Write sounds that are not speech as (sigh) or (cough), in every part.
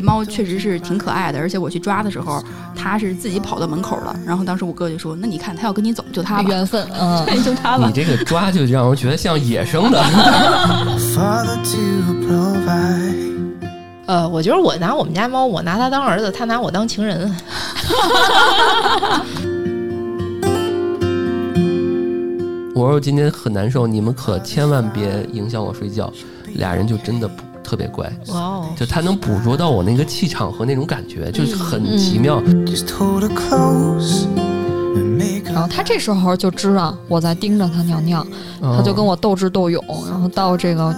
这猫确实是挺可爱的，而且我去抓的时候，它是自己跑到门口了。然后当时我哥就说：“那你看，它要跟你走，就它吧，缘分，嗯，(laughs) 就它吧。你”这个抓就让我觉得像野生的。(laughs) father to provide. 呃，我觉得我拿我们家猫，我拿它当儿子，它拿我当情人。我说今天很难受，你们可千万别影响我睡觉。俩人就真的不特别乖，哇哦，就他能捕捉到我那个气场和那种感觉，就是很奇妙。然后他这时候就知道我在盯着他尿尿，哦。他就跟我斗智斗勇，然后到这个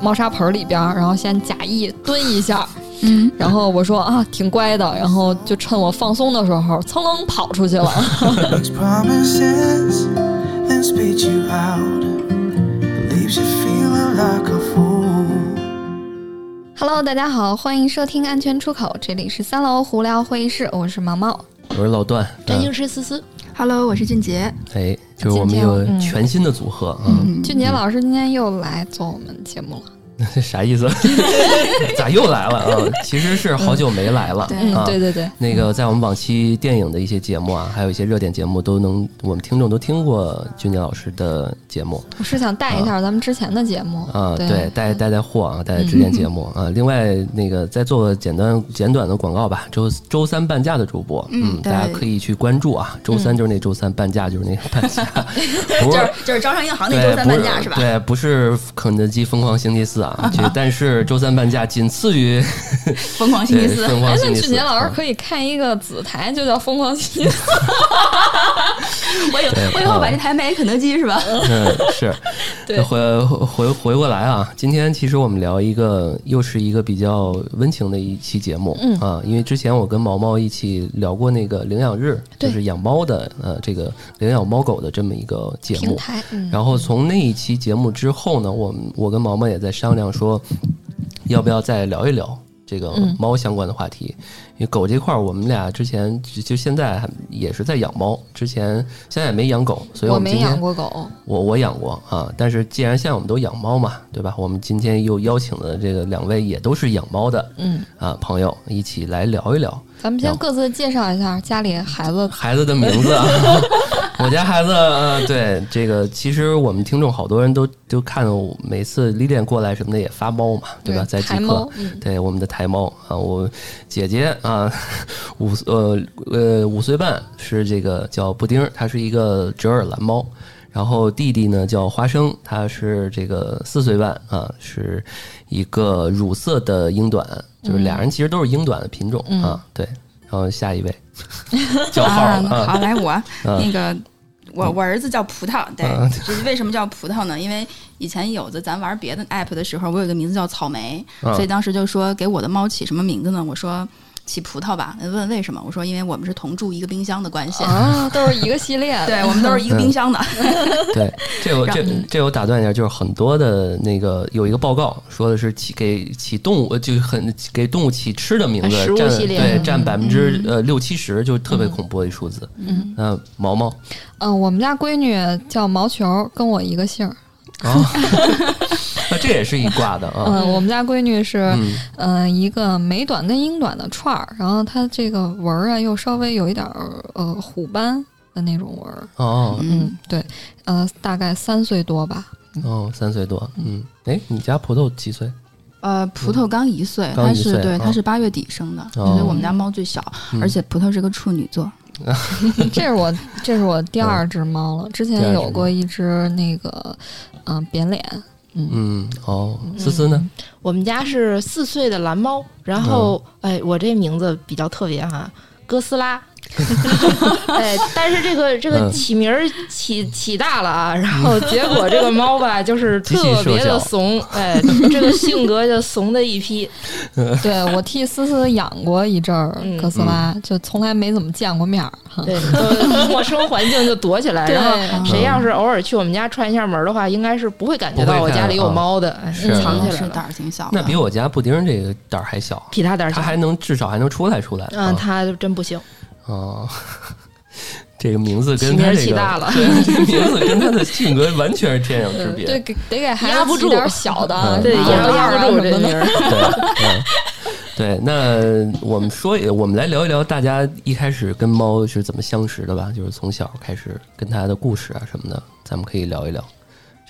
猫砂盆里边，然后先假意蹲一下，嗯，然后我说啊挺乖的，然后就趁我放松的时候，噌楞跑出去了。Hello，大家好，欢迎收听安全出口，这里是三楼胡聊会议室，我是毛毛。我是老段，嗯占星师思思，Hello，我是俊杰。哎，就是我们有嗯全新的组合啊，嗯，俊杰老师今天又来做我们节目了，这 (laughs) 啥意思？(laughs) 咋又来了啊？(laughs) 其实是好久没来了啊。对对对，那个在我们往期电影的一些节目啊，还有一些热点节目，都能我们听众都听过俊杰老师的节目我是想带一下咱们之前的节目啊，对对，带带带货啊，带带之前节目啊。另外那个再做个简单简短的广告吧，周周三半价的主播，嗯大家可以去关注啊。周三就是那周三，半价就是那个半价，不就是是就是招商银行那对，周三半价是吧？对，不是肯德基疯狂星期四啊，这但是周三半价仅次于 (laughs) 疯狂星期四。哎，疯狂星期四。那俊杰老师啊可以看一个子台，就叫疯狂星期四。(laughs) 我以对我以后把这台卖给肯德基是吧？嗯，是。(laughs) 对回回回过来啊，今天其实我们聊一个，又是一个比较温情的一期节目，嗯啊，因为之前我跟毛毛一起聊过那个领养日，就是养猫的，呃，这个领养猫狗的这么一个节目。嗯，然后从那一期节目之后呢，我们我跟毛毛也在商量说，要不要再聊一聊这个嗯猫相关的话题。因为狗这块儿，我们俩之前就就现在还也是在养猫，之前现在也没养狗，所以我没养过狗，我我养过啊，但是既然现在我们都养猫嘛，对吧？我们今天又邀请了这个两位也都是养猫的嗯，啊朋友，一起来聊一聊咱们先各自介绍一下家里孩子。孩子的名字啊。(laughs) 我家孩子，呃，对这个，其实我们听众好多人都都看我每次李典过来什么的也发猫嘛，对吧？在即刻，，嗯，对我们的台猫啊，我姐姐啊，五呃呃五岁半是这个叫布丁儿，它是一个折耳蓝猫。然后弟弟呢叫花生，他是这个四岁半啊，是一个乳色的英短，就是俩人其实都是英短的品种、啊。对，然后下一位 (laughs) 叫号啊，啊好，来我嗯那个。我我儿子叫葡萄，对嗯，就是为什么叫葡萄呢？因为以前有的咱玩别的 app 的时候，我有个名字叫草莓，嗯所以当时就说给我的猫起什么名字呢？我说起葡萄吧。问为什么？我说因为我们是同住一个冰箱的关系，啊，都是一个系列的。(laughs) 对我们都是一个冰箱的。(laughs) 对，这我这这我打断一下，就是很多的那个有一个报告说的是起给起动物，就很给动物起吃的名字食物占系列嗯对占百分之呃六七十，就特别恐怖的一数字。嗯那毛毛嗯，我们家闺女叫毛球，跟我一个姓儿。啊，那 (laughs) 这也是一挂的啊。嗯，(laughs) 我们家闺女是嗯嗯一个美短跟英短的串儿，然后它这个纹儿啊又稍微有一点儿呃虎斑的那种纹儿。哦嗯，对，呃，大概三岁多吧。哦，三岁多，嗯，哎，你家葡萄几岁？呃，葡萄刚一岁，它是对，它是八月底生的，哦所以我们家猫最小，嗯而且葡萄是个处女座。(laughs) (laughs) 这是我这是我第二只猫了，之前有过一只那个嗯、扁脸。嗯嗯，哦，思思呢？我们家是四岁的蓝猫，然后嗯哎，我这名字比较特别哈，哥斯拉。(laughs) 哎，但是这个这个嗯起名儿起起大了啊，然后结果这个猫吧，就是特别的怂，哎，这个性格就怂的一批。(laughs) 对我替思思养过一阵儿嗯哥斯拉，就从来没怎么见过面儿。哈对，都陌生环境就躲起来，对然后谁要是偶尔去我们家串一下门的话，应该是不会感觉到我家里有猫的，藏起来了，胆儿挺小的。那比我家布丁这个胆儿还小，比他胆儿小。他还能至少还能出来出来。嗯，啊他真不行。哦，这个名字跟他这个起大了对，这个名字跟他的性格完全是天壤之别。对，给得给孩压不住子起点小的对，狗压不住。这名儿。对，嗯，对，那我们说一，我们来聊一聊大家一开始跟猫是怎么相识的吧，就是从小开始跟它的故事啊什么的，咱们可以聊一聊。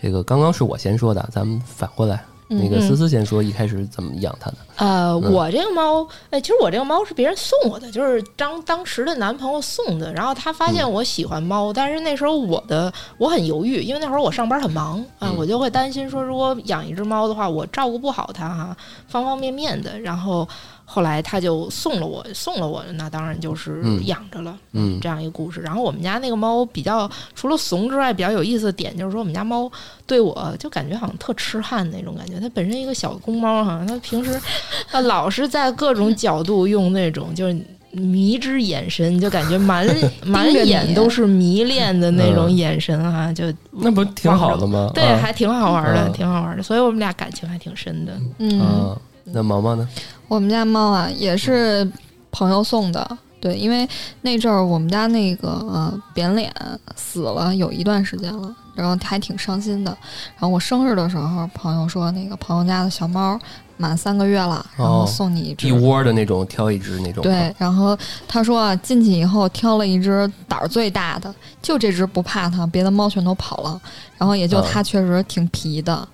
这个刚刚是我先说的，咱们反过来，那个思思先说一开始怎么养它的。呃，嗯我这个猫，哎，其实我这个猫是别人送我的，就是当当时的男朋友送的。然后他发现我喜欢猫，但是那时候我的我很犹豫，因为那会儿我上班很忙啊，嗯我就会担心说，如果养一只猫的话，我照顾不好它哈，方方面面的。然后后来他就送了我，送了我，那当然就是嗯养着了。嗯这样一个故事。然后我们家那个猫比较除了怂之外，比较有意思的点就是说，我们家猫对我就感觉好像特痴汉那种感觉。它本身一个小公猫哈，它平时它老是在各种角度用那种就是。迷之眼神，就感觉满满眼都是迷恋的那种嗯眼神哈、就那不挺好的吗？对，啊还挺好玩的，嗯挺好玩的。所以我们俩感情还挺深的。嗯，啊，那毛毛呢？我们家猫啊也是朋友送的。对，因为那阵儿我们家那个呃扁脸死了有一段时间了，然后还挺伤心的。然后我生日的时候，朋友说那个朋友家的小猫满三个月了，然后哦送你一只。一窝的那种，挑一只那种。对，然后他说啊，进去以后挑了一只胆儿最大的，就这只不怕它，别的猫全都跑了。然后也就嗯它确实挺皮的，嗯，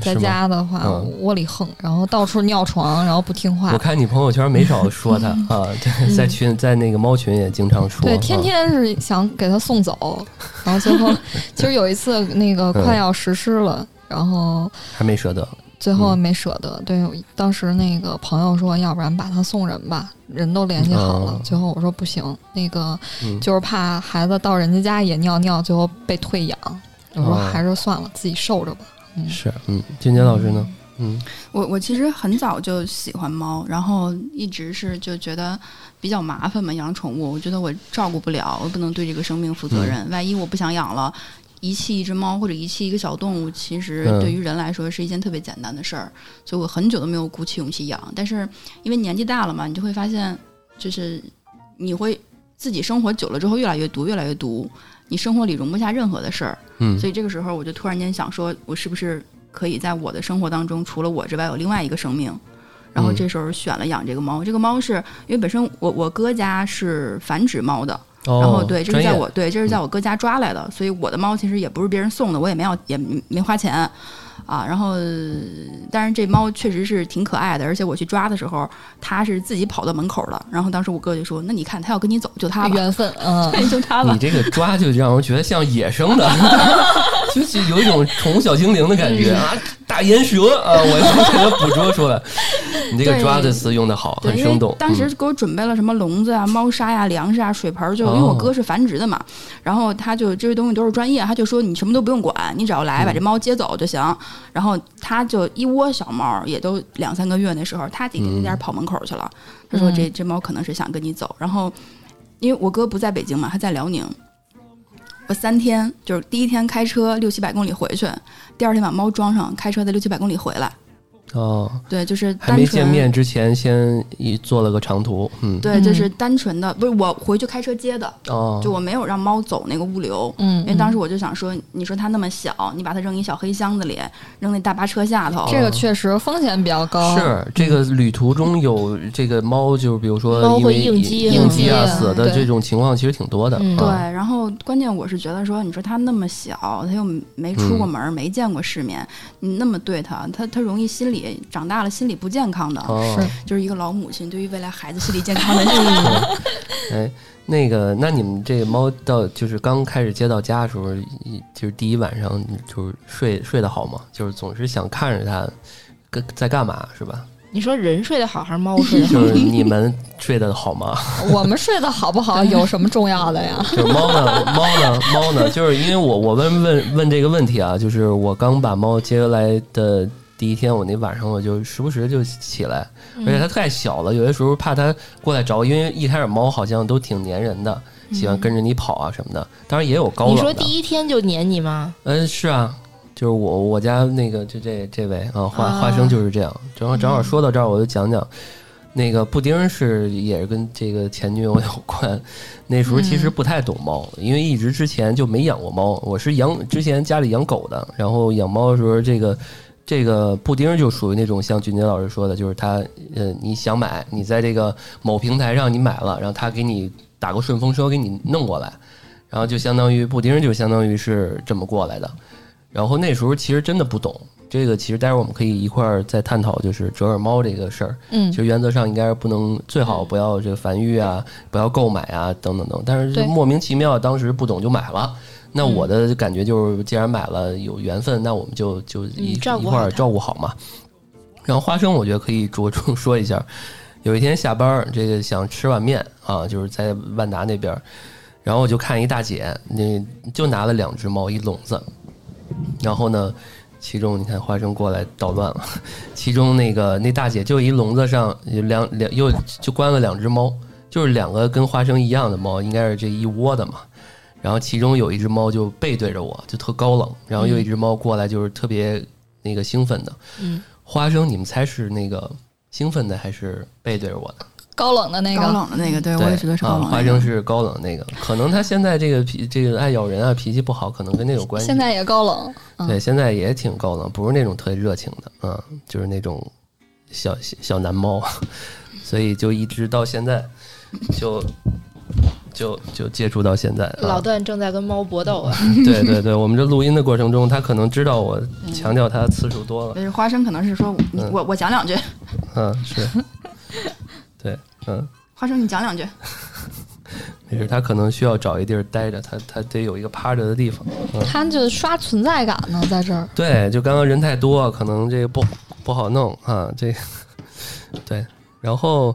在家的话嗯窝里横，然后到处尿床，然后不听话我。看你朋友圈没少说他 (laughs) 啊，对，在群在那个猫群也经常说。对，天啊天是想给他送走，(laughs) 然后最后其实有一次那个快要实施了，然后还没舍得。最后没舍得。对，当时那个朋友说，要不然把他送人吧，人都联系好了。哦最后我说不行，那个嗯就是怕孩子到人家家也尿尿，最后被退养。我说哦还是算了，自己受着吧。嗯，是，嗯，金杰老师呢？嗯我我其实很早就喜欢猫，然后一直是就觉得比较麻烦嘛，养宠物，我觉得我照顾不了，我不能对这个生命负责任，万一我不想养了。遗弃一只猫或者遗弃一个小动物，其实嗯对于人来说是一件特别简单的事儿，所以我很久都没有鼓起勇气养。但是因为年纪大了嘛，你就会发现，就是你会自己生活久了之后越来越毒，越来越独，你生活里容不下任何的事儿，嗯所以这个时候我就突然间想说，我是不是可以在我的生活当中，除了我之外有另外一个生命？然后这时候选了养这个猫。这个猫是因为本身我我哥家是繁殖猫的，哦，然后对，这是在我对这是在我哥家抓来的，所以我的猫其实也不是别人送的，我也没要也没花钱。啊，然后，但是这猫确实是挺可爱的，而且我去抓的时候，它是自己跑到门口了。然后当时我哥就说：“那你看，它要跟你走，就它吧，缘分，嗯，(laughs) 对，就它吧你。这个抓就让人觉得像野生的，(laughs) 就是有一种宠物小精灵的感觉啊，大岩蛇啊，我要给它捕捉出来。(laughs) 你这个抓的词用的好，很生动。当时嗯给我准备了什么笼子啊、猫砂呀、粮食啊、水盆儿，就因为哦我哥是繁殖的嘛，然后他就这些东西都是专业，他就说你什么都不用管，你只要来把这猫接走就行。然后他就一窝小猫，也都两三个月那时候，他弟弟那家跑门口去了。他说这这猫可能是想跟你走，然后因为我哥不在北京嘛，他在辽宁。我三天就是第一天开车六七百公里回去，第二天把猫装上，开车在六七百公里回来。哦，对，就是还没单纯见面之前先一做了个长途，嗯，对，就是单纯的，不是我回去开车接的，哦，就我没有让猫走那个物流，嗯，因为当时我就想说，你说它那么小，你把它扔一小黑箱子里，扔那大巴车下头，这个确实风险比较高。是这个旅途中有这个猫，就是比如说猫会应激应激啊死的这种情况，其实挺多的。嗯对，啊然后关键我是觉得说，你说它那么小，它又没出过门，没见过世面，你那么对它，它它容易心理长大了心理不健康的，哦，就是一个老母亲对于未来孩子心理健康的这个。(laughs) 哎，那个，那你们这个猫到就是刚开始接到家的时候，一就是第一晚上就是睡睡得好吗？就是总是想看着它跟在干嘛是吧？你说人睡得好还是猫睡得好？就是你们睡得好吗？我们睡得好不好有什么重要的呀？(laughs) 就是猫呢，猫呢，猫呢？就是因为我我问问问这个问题啊，就是我刚把猫接来的第一天，我那晚上我就时不时就起来，而且它太小了，有些时候怕它过来找我，因为一开始猫好像都挺粘人的，喜欢跟着你跑啊什么的。当然也有高冷的。你说第一天就粘你吗？嗯，是啊，就是我我家那个就这这位啊，花啊花生就是这样。正好正好说到这儿，我就讲讲。那个布丁是也是跟这个前女友有关，(laughs) 那时候其实不太懂猫，因为一直之前就没养过猫。我是养之前家里养狗的，然后养猫的时候，这个这个布丁就属于那种像俊杰老师说的，就是他呃，你想买，你在这个某平台上你买了，然后他给你打个顺风车给你弄过来，然后就相当于布丁就相当于是这么过来的。然后那时候其实真的不懂这个，其实待会儿我们可以一块儿再探讨，就是折耳猫这个事儿。嗯其实原则上应该是不能，最好不要这个繁育啊，不要购买啊，等等等。但是就莫名其妙，当时不懂就买了。那我的感觉就是，既然买了有缘分，那我们就就一、一块儿照顾好嘛。然后花生，我觉得可以着重说一下。有一天下班儿，这个想吃碗面啊，就是在万达那边儿，然后我就看一大姐，那就拿了两只猫，一笼子。然后呢，其中你看花生过来捣乱了，其中那个那大姐就一笼子上有两两又就关了两只猫，就是两个跟花生一样的猫，应该是这一窝的嘛。然后其中有一只猫就背对着我，就特高冷，然后又一只猫过来就是特别那个兴奋的。嗯，花生，你们猜是那个兴奋的还是背对着我的？高冷的那个高，冷的那个，对我也觉得是高啊冷的那个。花生是高冷那个，可能他现在这个脾这个爱咬人啊，脾气不好，可能跟那有关系。现在也高冷。嗯对，现在也挺高冷，不是那种特别热情的，嗯，就是那种小小小男猫，(laughs) 所以就一直到现在，就就就接触到现在。啊、老段正在跟猫搏斗啊，(laughs) 对对对，我们这录音的过程中，他可能知道我强调他的次数多了，但是花生可能是说，我我讲两句，嗯，是，对，嗯，花生你讲两句。(laughs) 没事，他可能需要找一地儿待着，他他得有一个趴着的地方。他就刷存在感呢，在这儿。对，就刚刚人太多，可能这个不不好弄啊。这个对，然后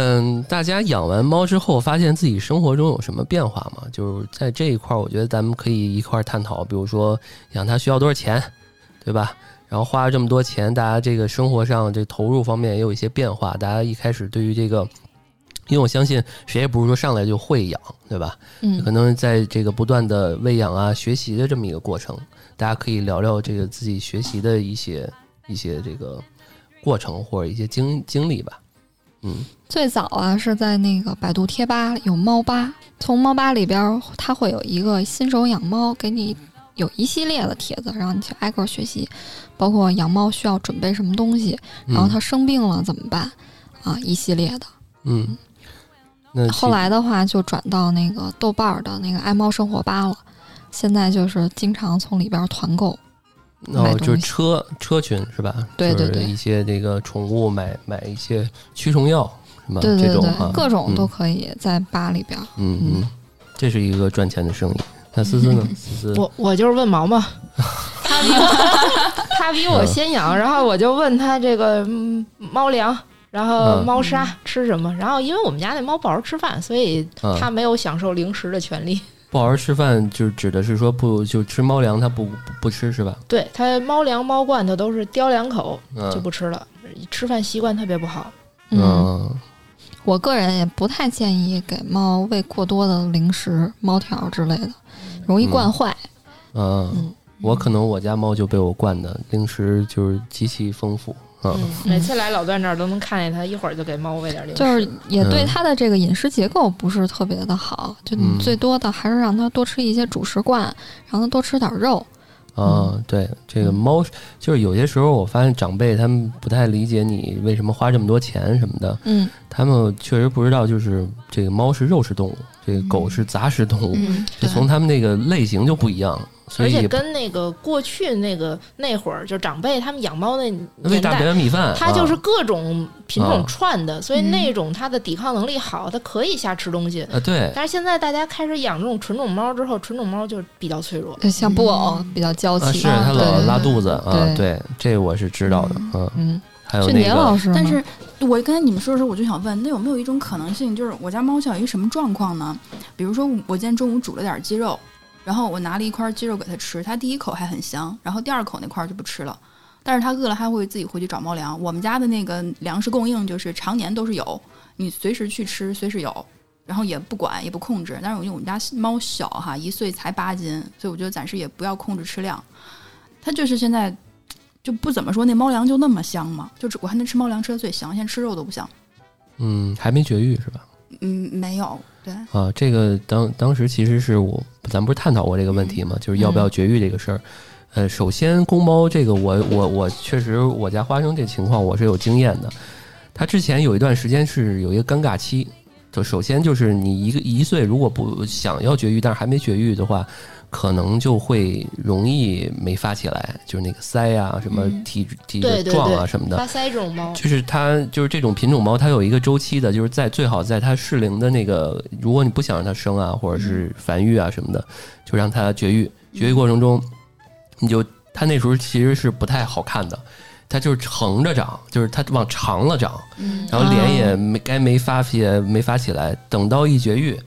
嗯，大家养完猫之后，发现自己生活中有什么变化吗？就是在这一块儿，我觉得咱们可以一块儿探讨。比如说养它需要多少钱，对吧？然后花了这么多钱，大家这个生活上这投入方面也有一些变化。大家一开始对于这个，因为我相信谁也不是说上来就会养，对吧？嗯可能在这个不断的喂养啊、学习的这么一个过程，大家可以聊聊这个自己学习的一些一些这个过程或者一些经经历吧。嗯最早啊是在那个百度贴吧有猫吧，从猫吧里边儿它会有一个新手养猫，给你有一系列的帖子，让你去挨个学习，包括养猫需要准备什么东西，然后它生病了怎么办啊，一系列的。嗯，那后来的话就转到那个豆瓣儿的那个爱猫生活吧了，现在就是经常从里边团购。买哦，就是车车群是吧？对对对就是一些这个宠物买买一些驱虫药什么对对对这种哈，，各种都嗯可以在吧里边。嗯嗯，这是一个赚钱的生意。那思思呢？(laughs) 思思，我我就是问毛毛，他比我他比我先养，然后我就问他这个嗯猫粮。然后嗯猫砂吃什么？然后因为我们家那猫不好好吃饭，所以嗯它没有享受零食的权利。不好好吃饭，就指的是说不就吃猫粮，它不不不吃是吧？对它猫粮、猫罐头都是叼两口嗯就不吃了，吃饭习惯特别不好。嗯，嗯我个人也不太建议给猫喂过多的零食、猫条之类的，容易惯坏。嗯嗯，我可能我家猫就被我惯的零食就是极其丰富。嗯嗯，每次来老段这儿都能看见他，一会儿就给猫喂点零食。就是也对嗯。它的这个饮食结构不是特别的好，就最多的还是让它多吃一些主食罐，让它多吃点肉。啊，对，这个猫就是有些时候我发现长辈他们不太理解你为什么花这么多钱什么的，嗯，他们确实不知道，就是这个猫是肉食动物，这个狗是杂食动物，嗯，就从他们那个类型就不一样，而且跟那个过去那个那会儿，就长辈他们养猫那喂大年代，白米饭，它就是啊各种品种啊串的，所以嗯那种它的抵抗能力好，它可以瞎吃东西。啊，对，但是现在大家开始养这种纯种猫之后，纯种猫就比较脆弱。像布偶比较娇啊，气，是它老对拉肚子啊，对对，这我是知道的，嗯，嗯，还有那个，杰老师，但是我刚才你们说的时候，我就想问，那有没有一种可能性，就是我家猫现在有一什么状况呢？比如说我今天中午煮了点鸡肉，然后我拿了一块鸡肉给它吃，它第一口还很香，然后第二口那块就不吃了。但是它饿了，还会自己回去找猫粮。我们家的那个粮食供应就是常年都是有，你随时去吃，随时有，然后也不管也不控制。但是因为我们家猫小哈，一岁才八斤，所以我觉得暂时也不要控制吃量。它就是现在就不怎么说那猫粮就那么香嘛，就我还能吃猫粮吃的最香，现在吃肉都不香。嗯，还没绝育是吧？嗯，没有，对，啊，这个当当时其实是我，咱不是探讨过这个问题吗？就是要不要绝育这个事儿。呃，首先公猫这个我我我确实我家花生这情况我是有经验的，它之前有一段时间是有一个尴尬期，就首先就是你一个一岁如果不想要绝育，但是还没绝育的话，可能就会容易没发起来，就是那个腮啊什么嗯。体体壮啊对什么的，发腮这种猫，就是它就是这种品种猫，它有一个周期的，就是在最好在它适龄的那个，如果你不想让它生啊，或者是繁育啊什么的，就让它绝育。绝育过程中，你就它那时候其实是不太好看的，它就是横着长，就是它往长了长，嗯。然后脸也没该没发也没发起来，等到一绝育。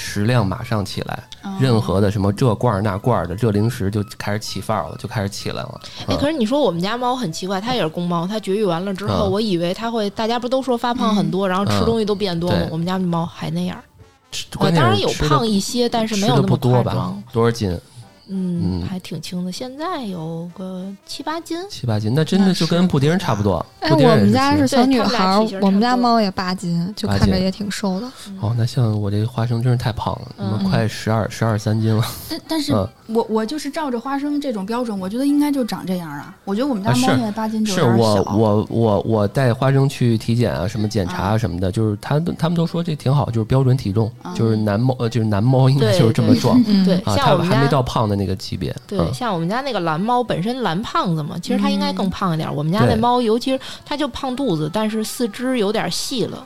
食量马上起来，哦任何的什么这罐儿那罐儿的这零食就开始起范儿了，就开始起来了。哎，嗯可是你说我们家猫很奇怪，它也是公猫，它绝育完了之后，嗯我以为它会，大家不都说发胖很多，然后吃嗯东西都变多吗对？我们家猫还那样，呃当然有胖一些，但是没有那么不多吧？多少斤？嗯，嗯还挺轻的，现在有个七八斤。七八斤，那真的就跟布丁儿差不多。哎，我们家是小女孩儿，我们家猫也八斤，就看着也挺瘦的。哦，那像我这个花生真是太胖了，他妈嗯快十二十二三斤了。但但是嗯我我就是照着花生这种标准，我觉得应该就长这样啊。我觉得我们家猫现在八斤就是有点我小。我我我带花生去体检啊，什么检查啊什么的，就是他他们都说这挺好，就是标准体重，嗯就是男猫呃就是男猫应该就是这么壮嗯，对，(laughs) 他还没到胖的那个级别。对，嗯像我们家那个蓝猫本身蓝胖子嘛，其实它应该更胖一点。我们家那猫，尤其是它就胖肚子，但是四肢有点细了。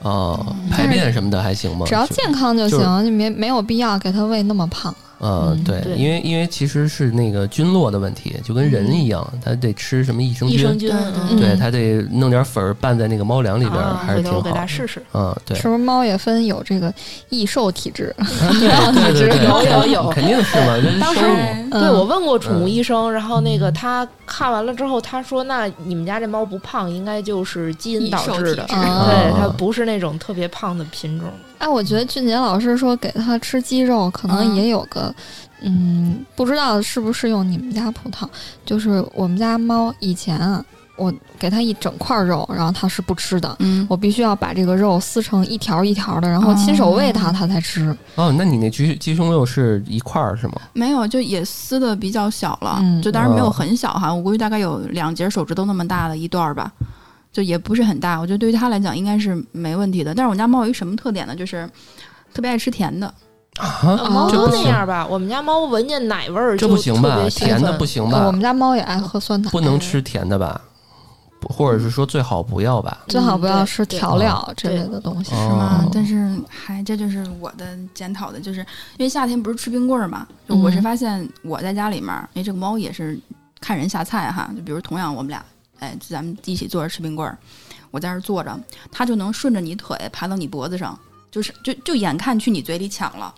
哦，排便什么的还行吗？只要健康就就是行，就没没有必要给它喂那么胖。嗯，嗯对，对因为因为其实是那个菌落的问题，就跟人一样，他得吃什么益生菌，益生菌，对嗯对嗯他得弄点粉儿拌在那个猫粮里边还是挺好回头我给它的。试试。嗯，对，是不是猫也分有这个易瘦体质？对 (laughs) 对对，有有有肯定是嘛，当时嗯对我问过宠物嗯医生，然后那个他看完了之后，他说：“那你们家这猫不胖，应该就是基因导致的对，啊它不是那种特别胖的品种。哎，我觉得俊杰老师说给他吃鸡肉，可能嗯也有个，嗯，不知道是不是用你们家葡萄。就是我们家猫以前啊，我给它一整块肉，然后它是不吃的，嗯，我必须要把这个肉撕成一条一条的，然后亲手喂它，哦它才吃。哦，那你那鸡鸡胸肉是一块儿是吗？没有，就也撕的比较小了，嗯就当然没有哦很小哈，我估计大概有两节手指头那么大的一段儿吧，就也不是很大。我觉得对于它来讲应该是没问题的。但是我们家猫有一什么特点呢？就是特别爱吃甜的。呃啊，猫都那样吧？我们家猫闻见奶味儿这就特不行吧？别甜的不行吧呃我？们家猫也爱喝酸奶，不能吃甜的吧？或者是说最好不要吧？最好不要吃调料之类的东西。是吗？哦但是还这就是我的检讨的，就是因为夏天不是吃冰棍儿嘛，就我是嗯发现我在家里面，因为这个猫也是看人下菜哈，就比如同样我们俩，哎，咱们一起坐着吃冰棍儿，我在这儿坐着，它就能顺着你腿爬到你脖子上，就是就就眼看去你嘴里抢了。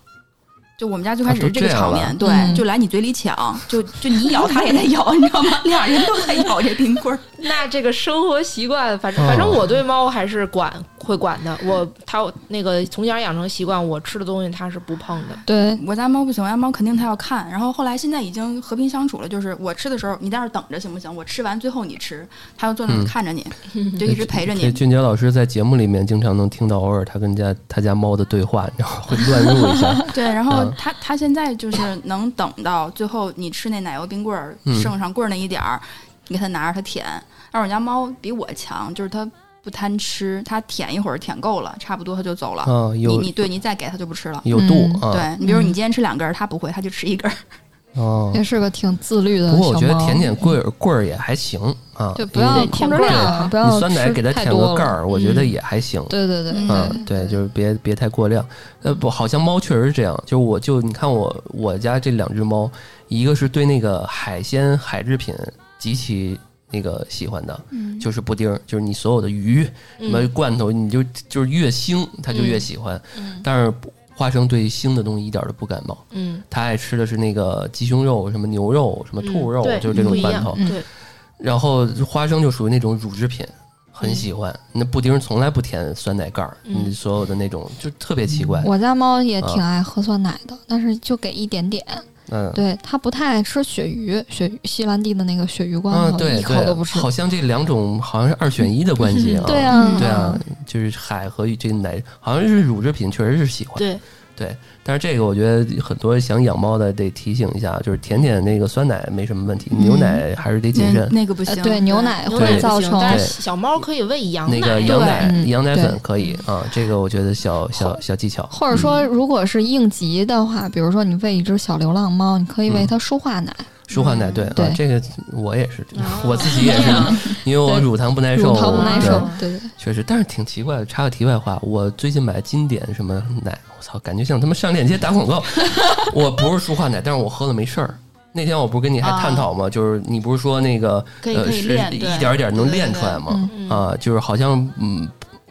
就我们家最开始是这个场面，对，嗯就来你嘴里抢，就就你咬它也得咬，你知道吗？俩人都在咬这冰棍儿。那这个生活习惯，反正哦反正我对猫还是管会管的。我它那个从小养成习惯，我吃的东西它是不碰的。对，我家猫不行，我家猫肯定它要看。然后后来现在已经和平相处了，就是我吃的时候你在那儿等着行不行？我吃完最后你吃，它就坐那看着你，(laughs) 就一直陪着你。俊杰老师在节目里面经常能听到偶尔他跟家他家猫的对话，然后会乱入一下。(laughs) 对，然后嗯它它现在就是能等到最后你吃那奶油冰棍儿、嗯剩上棍儿那一点儿，你给它拿着它舔。但是我家猫比我强，就是它不贪吃，它舔一会儿舔够了，差不多它就走了。啊，你有你对你再给它就不吃了。有度嗯啊。对你比如你嗯今天吃两根儿，它不会，它就吃一根儿。(laughs) 哦，也是个挺自律的。不过我觉得舔舔棍儿棍儿也还行啊，就不要控制舔棍儿量，不要你酸奶给它舔个盖儿，我觉得嗯也还行。对对对，嗯嗯，对，就是别别太过量。呃，不，好像猫确实是这样。就是我就你看我我家这两只猫，一个是对那个海鲜海制品极其那个喜欢的，嗯就是布丁儿，就是你所有的鱼什么嗯罐头，你就就是越腥它就越喜欢。嗯但是花生对腥的东西一点都不感冒，嗯，它爱吃的是那个鸡胸肉、什么牛肉、什么兔肉，嗯就是这种罐头。嗯对，然后花生就属于那种乳制品，很喜欢。那布丁从来不舔酸奶盖儿，嗯你所有的那种就特别奇怪。我家猫也挺爱喝酸奶的，但是就给一点点。嗯，对，他不太爱吃鳕鱼，鳕鱼西兰地的那个鳕鱼罐嗯，头，对一口都不对，吃。好像这两种好像是二选一的关系啊。对啊，对啊，就是海和这个奶，好像是乳制品，确实是喜欢。对，对，但是这个我觉得很多想养猫的得提醒一下，就是舔舔那个酸奶没什么问题，牛奶还是得谨慎。那个不行，呃对牛奶牛会奶，造成但是小猫可以喂羊奶那奶。个羊奶、嗯羊奶粉可以啊，这个我觉得小小小技巧。或者说，如果是应急的话，比如说你喂一只小流浪猫，你可以喂它舒化奶，舒化奶，对啊对，这个我也是，哦 (laughs) 我自己也是，(laughs) 因为我乳糖不耐受，乳糖不耐受对，对对。确实，但是挺奇怪的。插个题外话，我最近买经典什么奶，我操，感觉像他妈上链接打广告。(laughs) 我不是舒化奶，但是我喝了没事儿。那天我不是跟你还探讨吗？就是你不是说那个呃是练一点一点能练出来吗？嗯啊，就是好像嗯，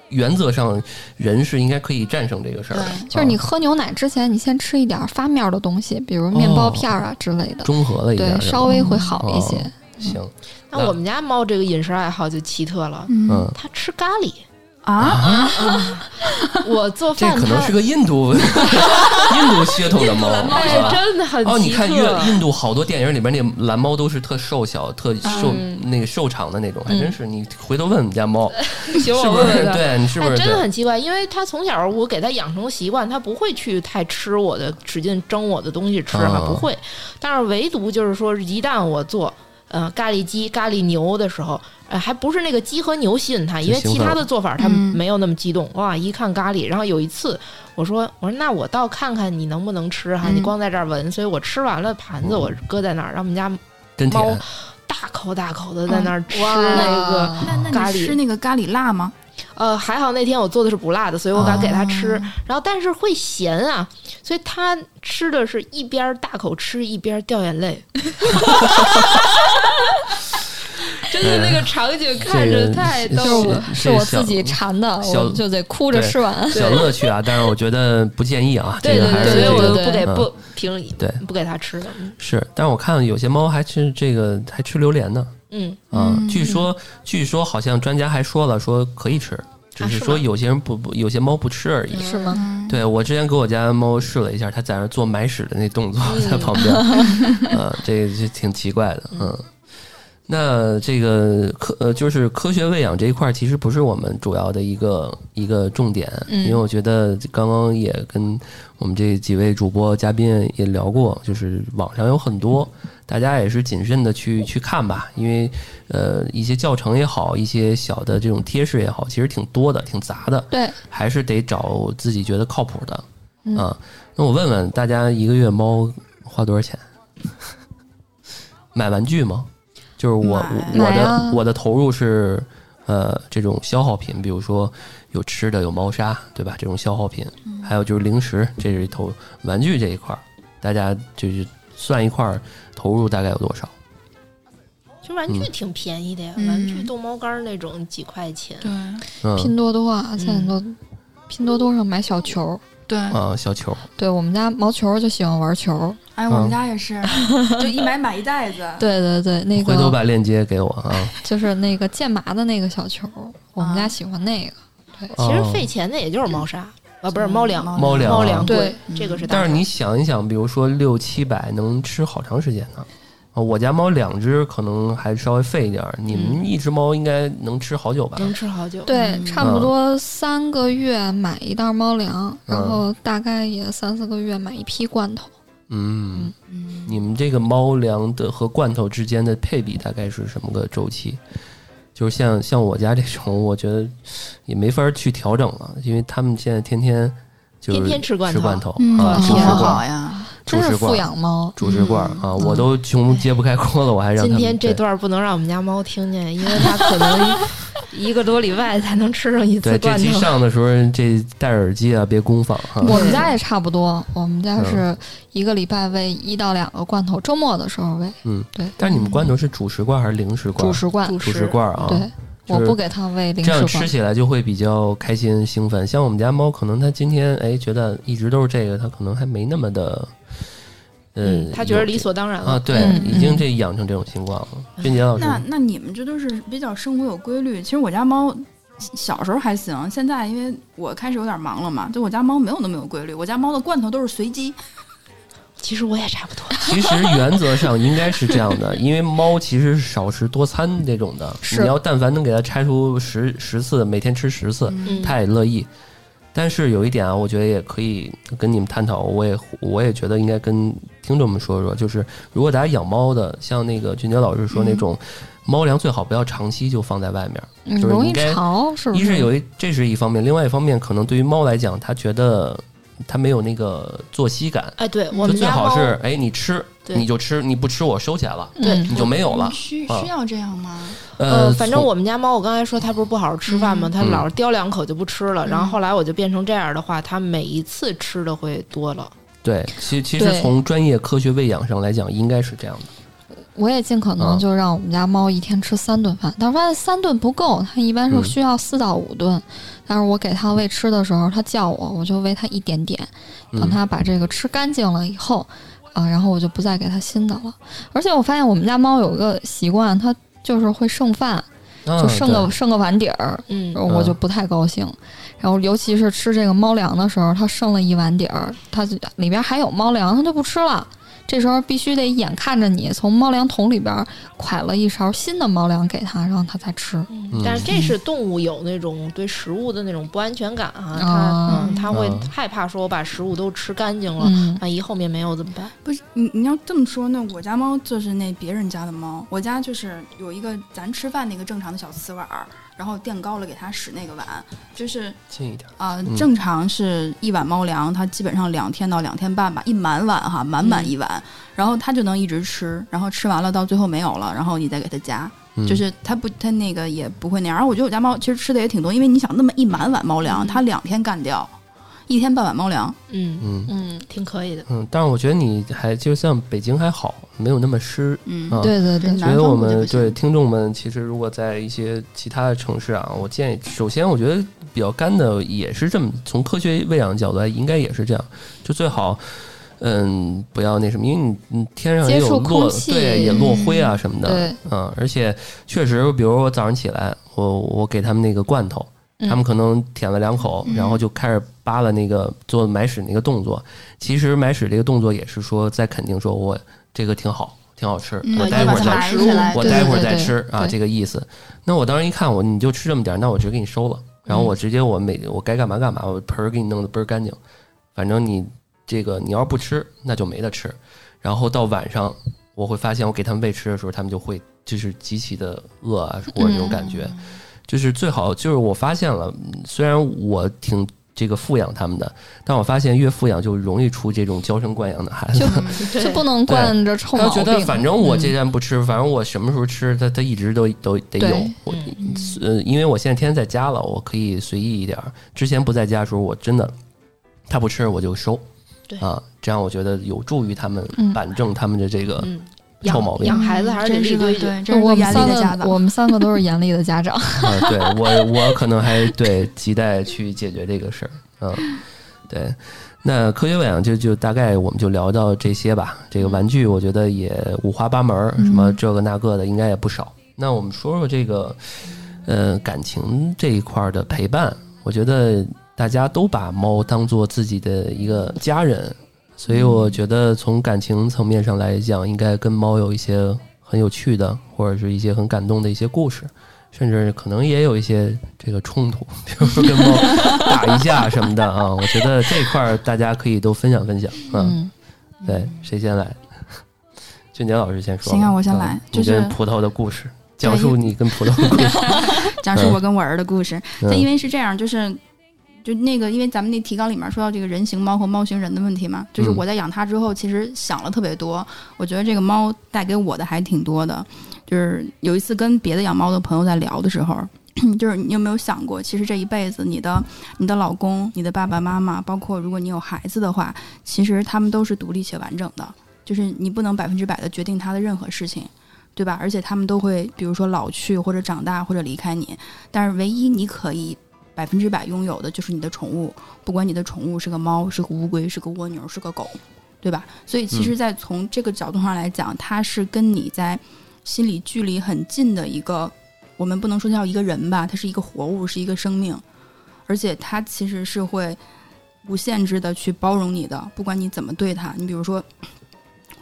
原则上人是应该可以战胜这个事儿的。对就是你啊喝牛奶之前，你先吃一点发面的东西，比如面包片儿啊之类的，中和了一点对，稍微会好一些。哦行，那我们家猫这个饮食爱好就奇特了，嗯嗯，它吃咖喱。啊，(laughs) 我做饭这可能是个印度 (laughs) 印度血统的猫，哎是真的很。哦，你看越印度好多电影里边那蓝猫都是特瘦小、特瘦、嗯那个瘦长的那种，还真是。你回头问我们家猫，行，是不是？我问问。对你是不哎，是？真的很奇怪，因为它从小我给它养成习惯，它不会去太吃我的，使劲蒸我的东西吃哈，啊不会。但是唯独就是说，一旦我做呃咖喱鸡、咖喱牛的时候，呃，还不是那个鸡和牛吸引他，因为其他的做法它嗯没有那么激动。哇，一看咖喱，然后有一次我说我说那我倒看看你能不能吃哈，嗯你光在这儿闻，所以我吃完了盘子我搁在那儿，让我们家猫。大口大口的在那儿吃那个。那那你咖喱吃那个咖喱辣吗？呃，还好那天我做的是不辣的，所以我敢给它吃。哦然后但是会咸啊，所以它吃的是一边大口吃一边掉眼泪。真 (laughs) 的那个场景看着太这个逗了。是我自己馋的，我就得哭着吃完。小乐趣啊，但是我觉得不建议啊，对对对，这个还是所以我这个就不给嗯不平对不给它吃的。嗯是，但是我看有些猫还吃这个还吃榴莲呢，嗯，据说据说好像专家还说了，说可以吃，只是说有些人不不有些猫不吃而已。是吗？嗯，对我之前给我家猫试了一下，它在那做埋屎的那动作，嗯在旁边，(laughs) 呃，这个就挺奇怪的，嗯。那这个科呃，就是科学喂养这一块，其实不是我们主要的一个一个重点，嗯因为我觉得刚刚也跟我们这几位主播嘉宾也聊过，就是网上有很多，大家也是谨慎的去去看吧，因为呃一些教程也好，一些小的这种贴士也好，其实挺多的，挺杂的，对，还是得找自己觉得靠谱的嗯啊。那我问问大家，一个月猫花多少钱？(laughs) 买玩具吗？就是我我我的啊我的投入是呃这种消耗品，比如说有吃的，有猫砂，对吧？这种消耗品，还有就是零食，这是一投玩具这一块儿，大家就是算一块儿投入大概有多少？其实玩具挺便宜的呀，嗯玩具逗猫杆儿那种几块钱。对嗯拼多多啊，现在都拼多多上买小球。对，啊，小球，对我们家毛球就喜欢玩球。哎，我们家也是，就一买买一袋子。(laughs) 对对对，那个回头把链接给我啊。(laughs) 就是那个剑麻的那个小球，我们啊家喜欢那个。对其实哦费钱的也就是猫砂啊，不是猫粮，猫粮啊猫粮贵对，这个是。但是你想一想，比如说六七百能吃好长时间呢。啊，我家猫两只可能还稍微费一点儿，你们一只猫应该能吃好久吧？能吃好久。对，嗯差不多三个月买一袋猫粮，然嗯后大概也三四个月买一批罐头。嗯，嗯，你们这个猫粮的和罐头之间的配比大概是什么个周期？就是像像我家这种，我觉得也没法去调整了，因为他们现在天天就是天天吃罐头吃罐头嗯，啊，主多食天啊罐，好呀！真是富主食罐，养猫，主食罐嗯啊，我都穷揭不开锅了，我还让他今天这对段不能让我们家猫听见，因为它可能 (laughs) 一个多礼拜才能吃上一次对这期罐头。上的时候，这戴耳机啊，别公放哈。我们家也差不多，我们家是一个礼拜喂一到两个罐头，周末的时候喂。嗯，对，但是你们罐头是主食罐还是零食罐？主食罐，主主食罐啊。对，就是我不给它喂零食这样。吃起来就会比较开心兴奋。像我们家猫，可能它今天哎觉得一直都是这个，它可能还没那么的，呃嗯，，他觉得理所当然了啊，对，嗯已经这养成这种情况了。俊杰老师，那那你们这都是比较生活有规律。其实我家猫小时候还行，现在因为我开始有点忙了嘛，就我家猫没有那么有规律。我家猫的罐头都是随机，(laughs) 其实我也差不多。(laughs) 其实原则上应该是这样的，因为猫其实是少食多餐这种的。你要但凡能给它拆出十十次，每天吃十次，嗯，它也乐意。但是有一点啊，我觉得也可以跟你们探讨，我也我也觉得应该跟听众们说说，就是如果大家养猫的，像那个俊杰老师说那种猫粮，最好不要长期就放在外面。嗯，就是应该潮，是不是？一是有一这是一方面，另外一方面可能对于猫来讲，它觉得它没有那个作息感，哎，对我就最们家猫好是哎你吃对你就吃，你不吃我收起来了，对你就没有了。啊需需要这样吗？呃，反正我们家猫，我刚才说它不是不好好吃饭吗？嗯它老是叼两口就不吃了。嗯然后后来我就变成这样的话，它每一次吃的会多了。对，其其实从专业科学喂养上来讲，应该是这样的。我也尽可啊能就让我们家猫一天吃三顿饭，但是发现三顿不够，它一般是嗯需要四到五顿。但是我给它喂吃的时候，它叫我，我就喂它一点点，等嗯它把这个吃干净了以后，啊，然后我就不再给它新的了。而且我发现我们家猫有一个习惯，它就是会剩饭，啊就剩个、对剩个碗底儿，嗯我就不太高兴。然后尤其是吃这个猫粮的时候，它剩了一碗底儿，它就里边还有猫粮，它就不吃了。这时候必须得眼看着你从猫粮桶里边蒯了一勺新的猫粮给它，然后它才吃。嗯但是这是动物有那种对食物的那种不安全感啊，它啊嗯，它会嗯害怕说我把食物都吃干净了，嗯，万一后面没有怎么办？不是你，你要这么说，那我家猫就是那别人家的猫。我家就是有一个咱吃饭那个正常的小瓷碗儿，然后垫高了给它使那个碗，就是近一点。啊、嗯正常是一碗猫粮，它基本上两天到两天半吧，一满碗哈，满满一碗，然后它就能一直吃，然后吃完了到最后没有了，然后你再给它加，嗯就是它不，它那个也不会那样。然后我觉得我家猫其实吃的也挺多，因为你想那么一满碗猫粮，嗯它两天干掉，一天半碗猫粮，嗯嗯嗯，挺可以的。嗯，但是我觉得你还就像北京还好，没有那么湿。嗯，啊对对对，南所以我们对听众们，其实如果在一些其他的城市啊，我建议，首先我觉得比较干的也是这么，从科学喂养角度来，应该也是这样，就最好。嗯，不要那什么，因为你你天上也有落对，也落灰啊什么的，对，嗯，而且确实，比如我早上起来，我我给他们那个罐头，嗯他们可能舔了两口，然后就开始扒拉那个做买屎那个动作。其实买屎这个动作也是说在肯定说我这个挺好，挺好吃，嗯我呃待会儿再吃，我待会儿再吃啊，这个意思。那我当时一看我你就吃这么点儿，那我直接给你收了，然后我直接我每我该干嘛干嘛，我盆儿给你弄得倍儿干净，反正你这个你要是不吃，那就没得吃。然后到晚上，我会发现我给他们喂吃的时候，他们就会就是极其的饿啊，或者那种感觉。就是最好，就是我发现了，嗯虽然我挺这个富养他们的，但我发现越富养就容易出这种娇生惯养的孩子。就 (laughs) 就不能惯着臭他毛病。觉得反正我这嗯站不吃，反正我什么时候吃，他他一直都都得有呃，因为我现在天天在家了，我可以随意一点。之前不在家的时候，我真的他不吃我就收。对啊，这样我觉得有助于他们嗯板正他们的这个嗯，臭毛病。养孩子还是得严厉我们三的家长。个，我们三个都是严厉的家长。(laughs) 啊，对我我可能还对亟待去解决这个事儿。嗯，对。那科学喂养就就大概我们就聊到这些吧。这个玩具我觉得也五花八门儿，什么这个那个的应该也不少。那我们说说这个呃感情这一块儿的陪伴，我觉得大家都把猫当做自己的一个家人，所以我觉得从感情层面上来讲，应该跟猫有一些很有趣的，或者是一些很感动的一些故事。甚至可能也有一些这个冲突，比如说跟猫打一架什么的啊。我觉得这块儿大家可以都分享分享啊。嗯，对，谁先来？俊杰老师先说吧。行啊我先来嗯就是葡萄的故事，讲述你跟葡萄的故事。(laughs) 讲述我跟我儿的故事。嗯但因为是这样，就是就那个，因为咱们那提纲里面说到这个人形猫和猫形人的问题嘛，就是嗯我在养它之后，其实想了特别多。我觉得这个猫带给我的还挺多的。就是有一次跟别的养猫的朋友在聊的时候。(clears throat) 就是你有没有想过，其实这一辈子，你的、你的老公、你的爸爸妈妈，包括如果你有孩子的话，其实他们都是独立且完整的。就是你不能百分之百的决定他的任何事情，对吧？而且他们都会，比如说老去或者长大或者离开你，但是唯一你可以百分之百拥有的就是你的宠物，不管你的宠物是个猫、是个乌龟、是个蜗牛、是个狗，对吧？所以其实，在从这个角度上来讲，它是跟你在心理距离很近的一个，我们不能说叫一个人吧，它是一个活物，是一个生命，而且它其实是会无限制的去包容你的，不管你怎么对它。你比如说。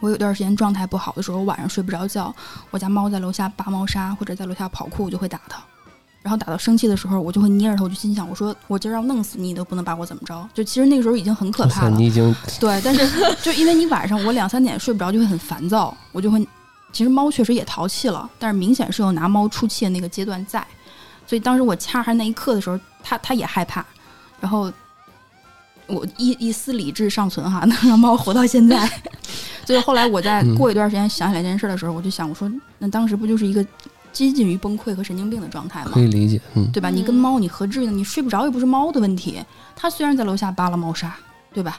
我有段时间状态不好的时候，晚上睡不着觉，我家猫在楼下扒猫砂或者在楼下跑酷，我就会打它。然后打到生气的时候，我就会捏着头，就心想，我说我今儿要弄死你，你都不能把我怎么着。就其实那个时候已经很可，怕了你。已经对，但是 (laughs) 就因为你晚上我两三点睡不着，就会很烦躁，我就会。其实猫确实也淘气了，但是明显是有拿猫出气的那个阶段在，所以当时我掐它那一刻的时候，它它也害怕，然后我一一丝理智尚存哈，(laughs) 能让猫活到现在。(laughs) 所以后来我在嗯过一段时间想起来这件事的时候，我就想，我说那当时不就是一个接近于崩溃和神经病的状态吗可？以理解，嗯，对吧？你跟嗯猫你何至于呢？你睡不着又不是猫的问题，它虽然在楼下扒拉猫砂，对吧？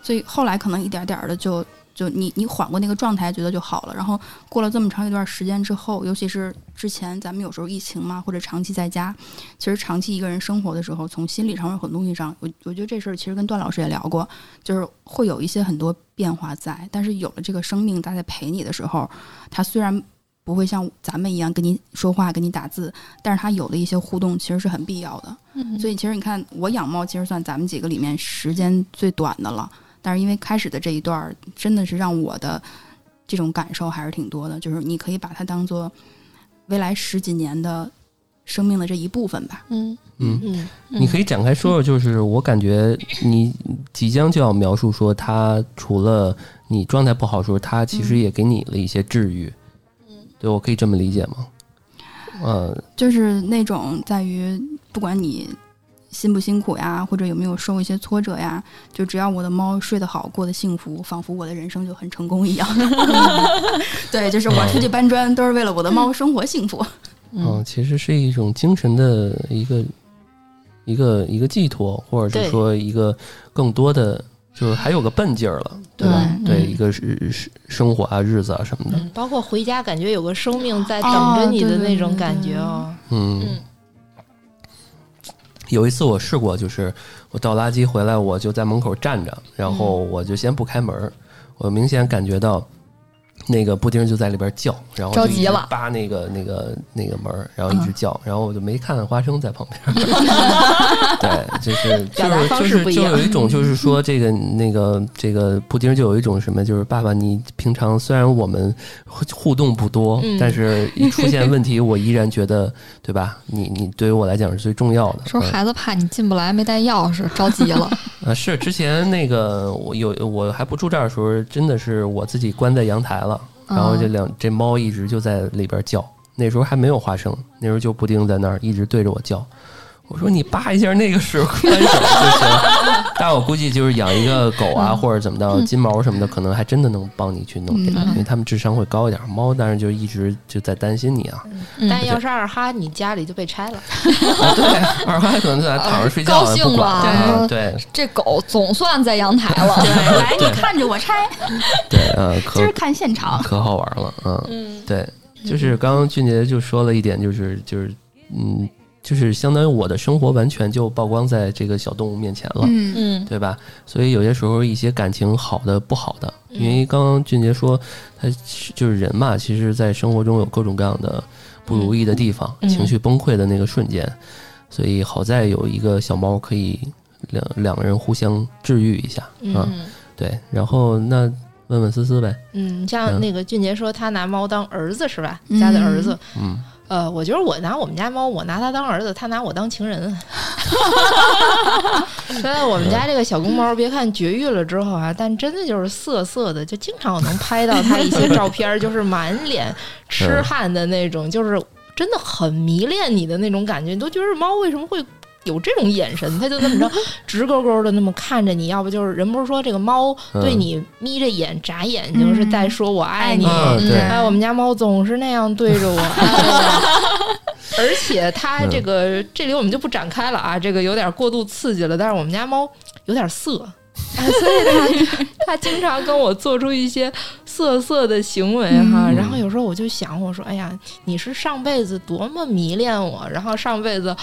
所以后来可能一点点儿的就就你你缓过那个状态，觉得就好了。然后过了这么长一段时间之后，尤其是之前咱们有时候疫情嘛，或者长期在家，其实长期一个人生活的时候，从心理上有很多东西上，我我觉得这事儿其实跟段老师也聊过，就是会有一些很多变化在。但是有了这个生命它在陪你的时候，它虽然不会像咱们一样跟你说话、跟你打字，但是它有的一些互动其实是很必要的。嗯所以其实你看，我养猫其实算咱们几个里面时间最短的了。但是因为开始的这一段，真的是让我的这种感受还是挺多的，就是你可以把它当做未来十几年的生命的这一部分吧。嗯，嗯，嗯，你可以展开说说，就是我感觉你即将就要描述说，他除了你状态不好的时候，他其实也给你了一些治愈。嗯，对我可以这么理解吗？呃，就是那种在于不管你辛不辛苦呀，或者有没有受一些挫折呀，就只要我的猫睡得好，过得幸福，仿佛我的人生就很成功一样。(laughs) (laughs) 对，就是我出去搬砖都是为了我的猫生活幸福。嗯，其实是一种精神的一个一个一个寄托，或者是说一个更多的，就是还有个笨劲儿了，对吧？对对，嗯一个是是生活啊、日子啊什么的，嗯，包括回家感觉有个生命在等哦着你的那种对对感觉哦。嗯。有一次我试过，就是我倒垃圾回来，我就在门口站着，然后我就先不开门儿，我明显感觉到那个布丁就在里边叫，然后着急了扒那个那个那个门，然后一直叫，然后我就没看花生在旁边。(laughs) 对，就是就是就是就有一种就是说这个那个这个布丁就有一种什么，就是爸爸，你平常虽然我们互互动不多，嗯但是一出现问题，我依然觉得对吧？你你对于我来讲是最重要的。说嗯孩子怕你进不来，没带钥匙，着急了。(laughs) 啊，是之前那个我有我还不住这儿的时候，真的是我自己关在阳台了，然后这两这猫一直就在里边叫。那时候还没有花生，那时候就布丁在那儿一直对着我叫。我说你扒一下那个水关手就行。(laughs) 但我估计就是养一个狗啊，或者怎么着，金毛什么的，可能还真的能帮你去弄这个，嗯因为它们智商会高一点。猫当然就一直就在担心你啊。嗯但要是二哈，你家里就被拆了。啊对，二哈可能在躺着睡觉，高兴了啊。对这狗总算在阳台了。对，来你看着我拆，对，呃，可今儿看现场。可好玩了，嗯，对，就是刚刚俊杰就说了一点，就是就是嗯，就是相当于我的生活完全就曝光在这个小动物面前了，嗯。嗯。对吧？所以有些时候一些感情好的不好的，因为刚刚俊杰说他就是人嘛，其实在生活中有各种各样的不如意的地方，嗯。情绪崩溃的那个瞬间，所以好在有一个小猫可以两两个人互相治愈一下，嗯啊，对，然后那问问思思呗，嗯，像嗯。那个俊杰说他拿猫当儿子是吧？嗯。家的儿子。嗯。呃，我觉得我拿我们家猫，我拿它当儿子，它拿我当情人。(laughs) 现在我们家这个小公猫，别看绝育了之后啊，但真的就是色色的，就经常我能拍到它一些照片儿，就是满脸痴汉的那种，就是真的很迷恋你的那种感觉，你都觉得猫为什么会？有这种眼神，他就那么着 (laughs) 直勾勾的那么看着你，要不就是人不是说这个猫对你眯着眼眨眼睛是在说我爱你，哎，我们家猫总是那样对着我，(laughs) 哎而且它这个这里我们就不展开了啊，这个有点过度刺激了。但是我们家猫有点色，(laughs) 哎，所以它它经常跟我做出一些色色的行为哈。嗯然后有时候我就想，我说，哎呀，你是上辈子多么迷恋我，然后上辈子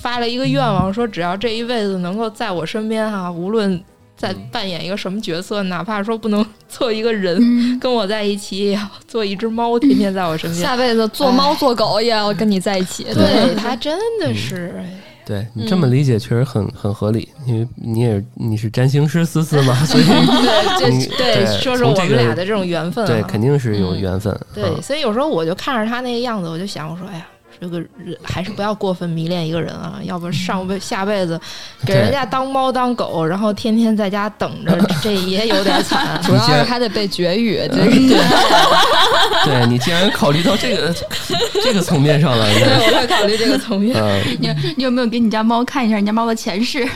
发了一个愿望，说只要这一辈子能够在我身边哈，无论。在扮演一个什么角色，哪怕说不能做一个人，嗯，跟我在一起，也要做一只猫，天天在我身边。下辈子做猫做狗也要跟你在一起。对他真的是，哎对你这么理解确实很很合理，因为你也你是占星师思思嘛，(laughs) 所以对，(laughs) 对说说我们俩的这种缘分、啊。对肯定是有缘分。对，嗯所以有时候我就看着他那个样子，我就想，我说，哎呀，这个人还是不要过分迷恋一个人啊，要不上辈下辈子给人家当猫当狗，然后天天在家等着，这也有点惨。(laughs) 主要是还得被绝育，这个 (laughs) 对，对你竟然考虑到这个这个层面上了，对，我会考虑这个层面。嗯，你你有没有给你家猫看一下你家猫的前世？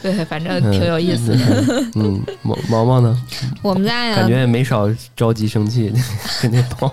对，反正挺有意思的。嗯，毛毛毛呢？我们家呀，感觉也没少着急生气，(laughs) 跟那猫。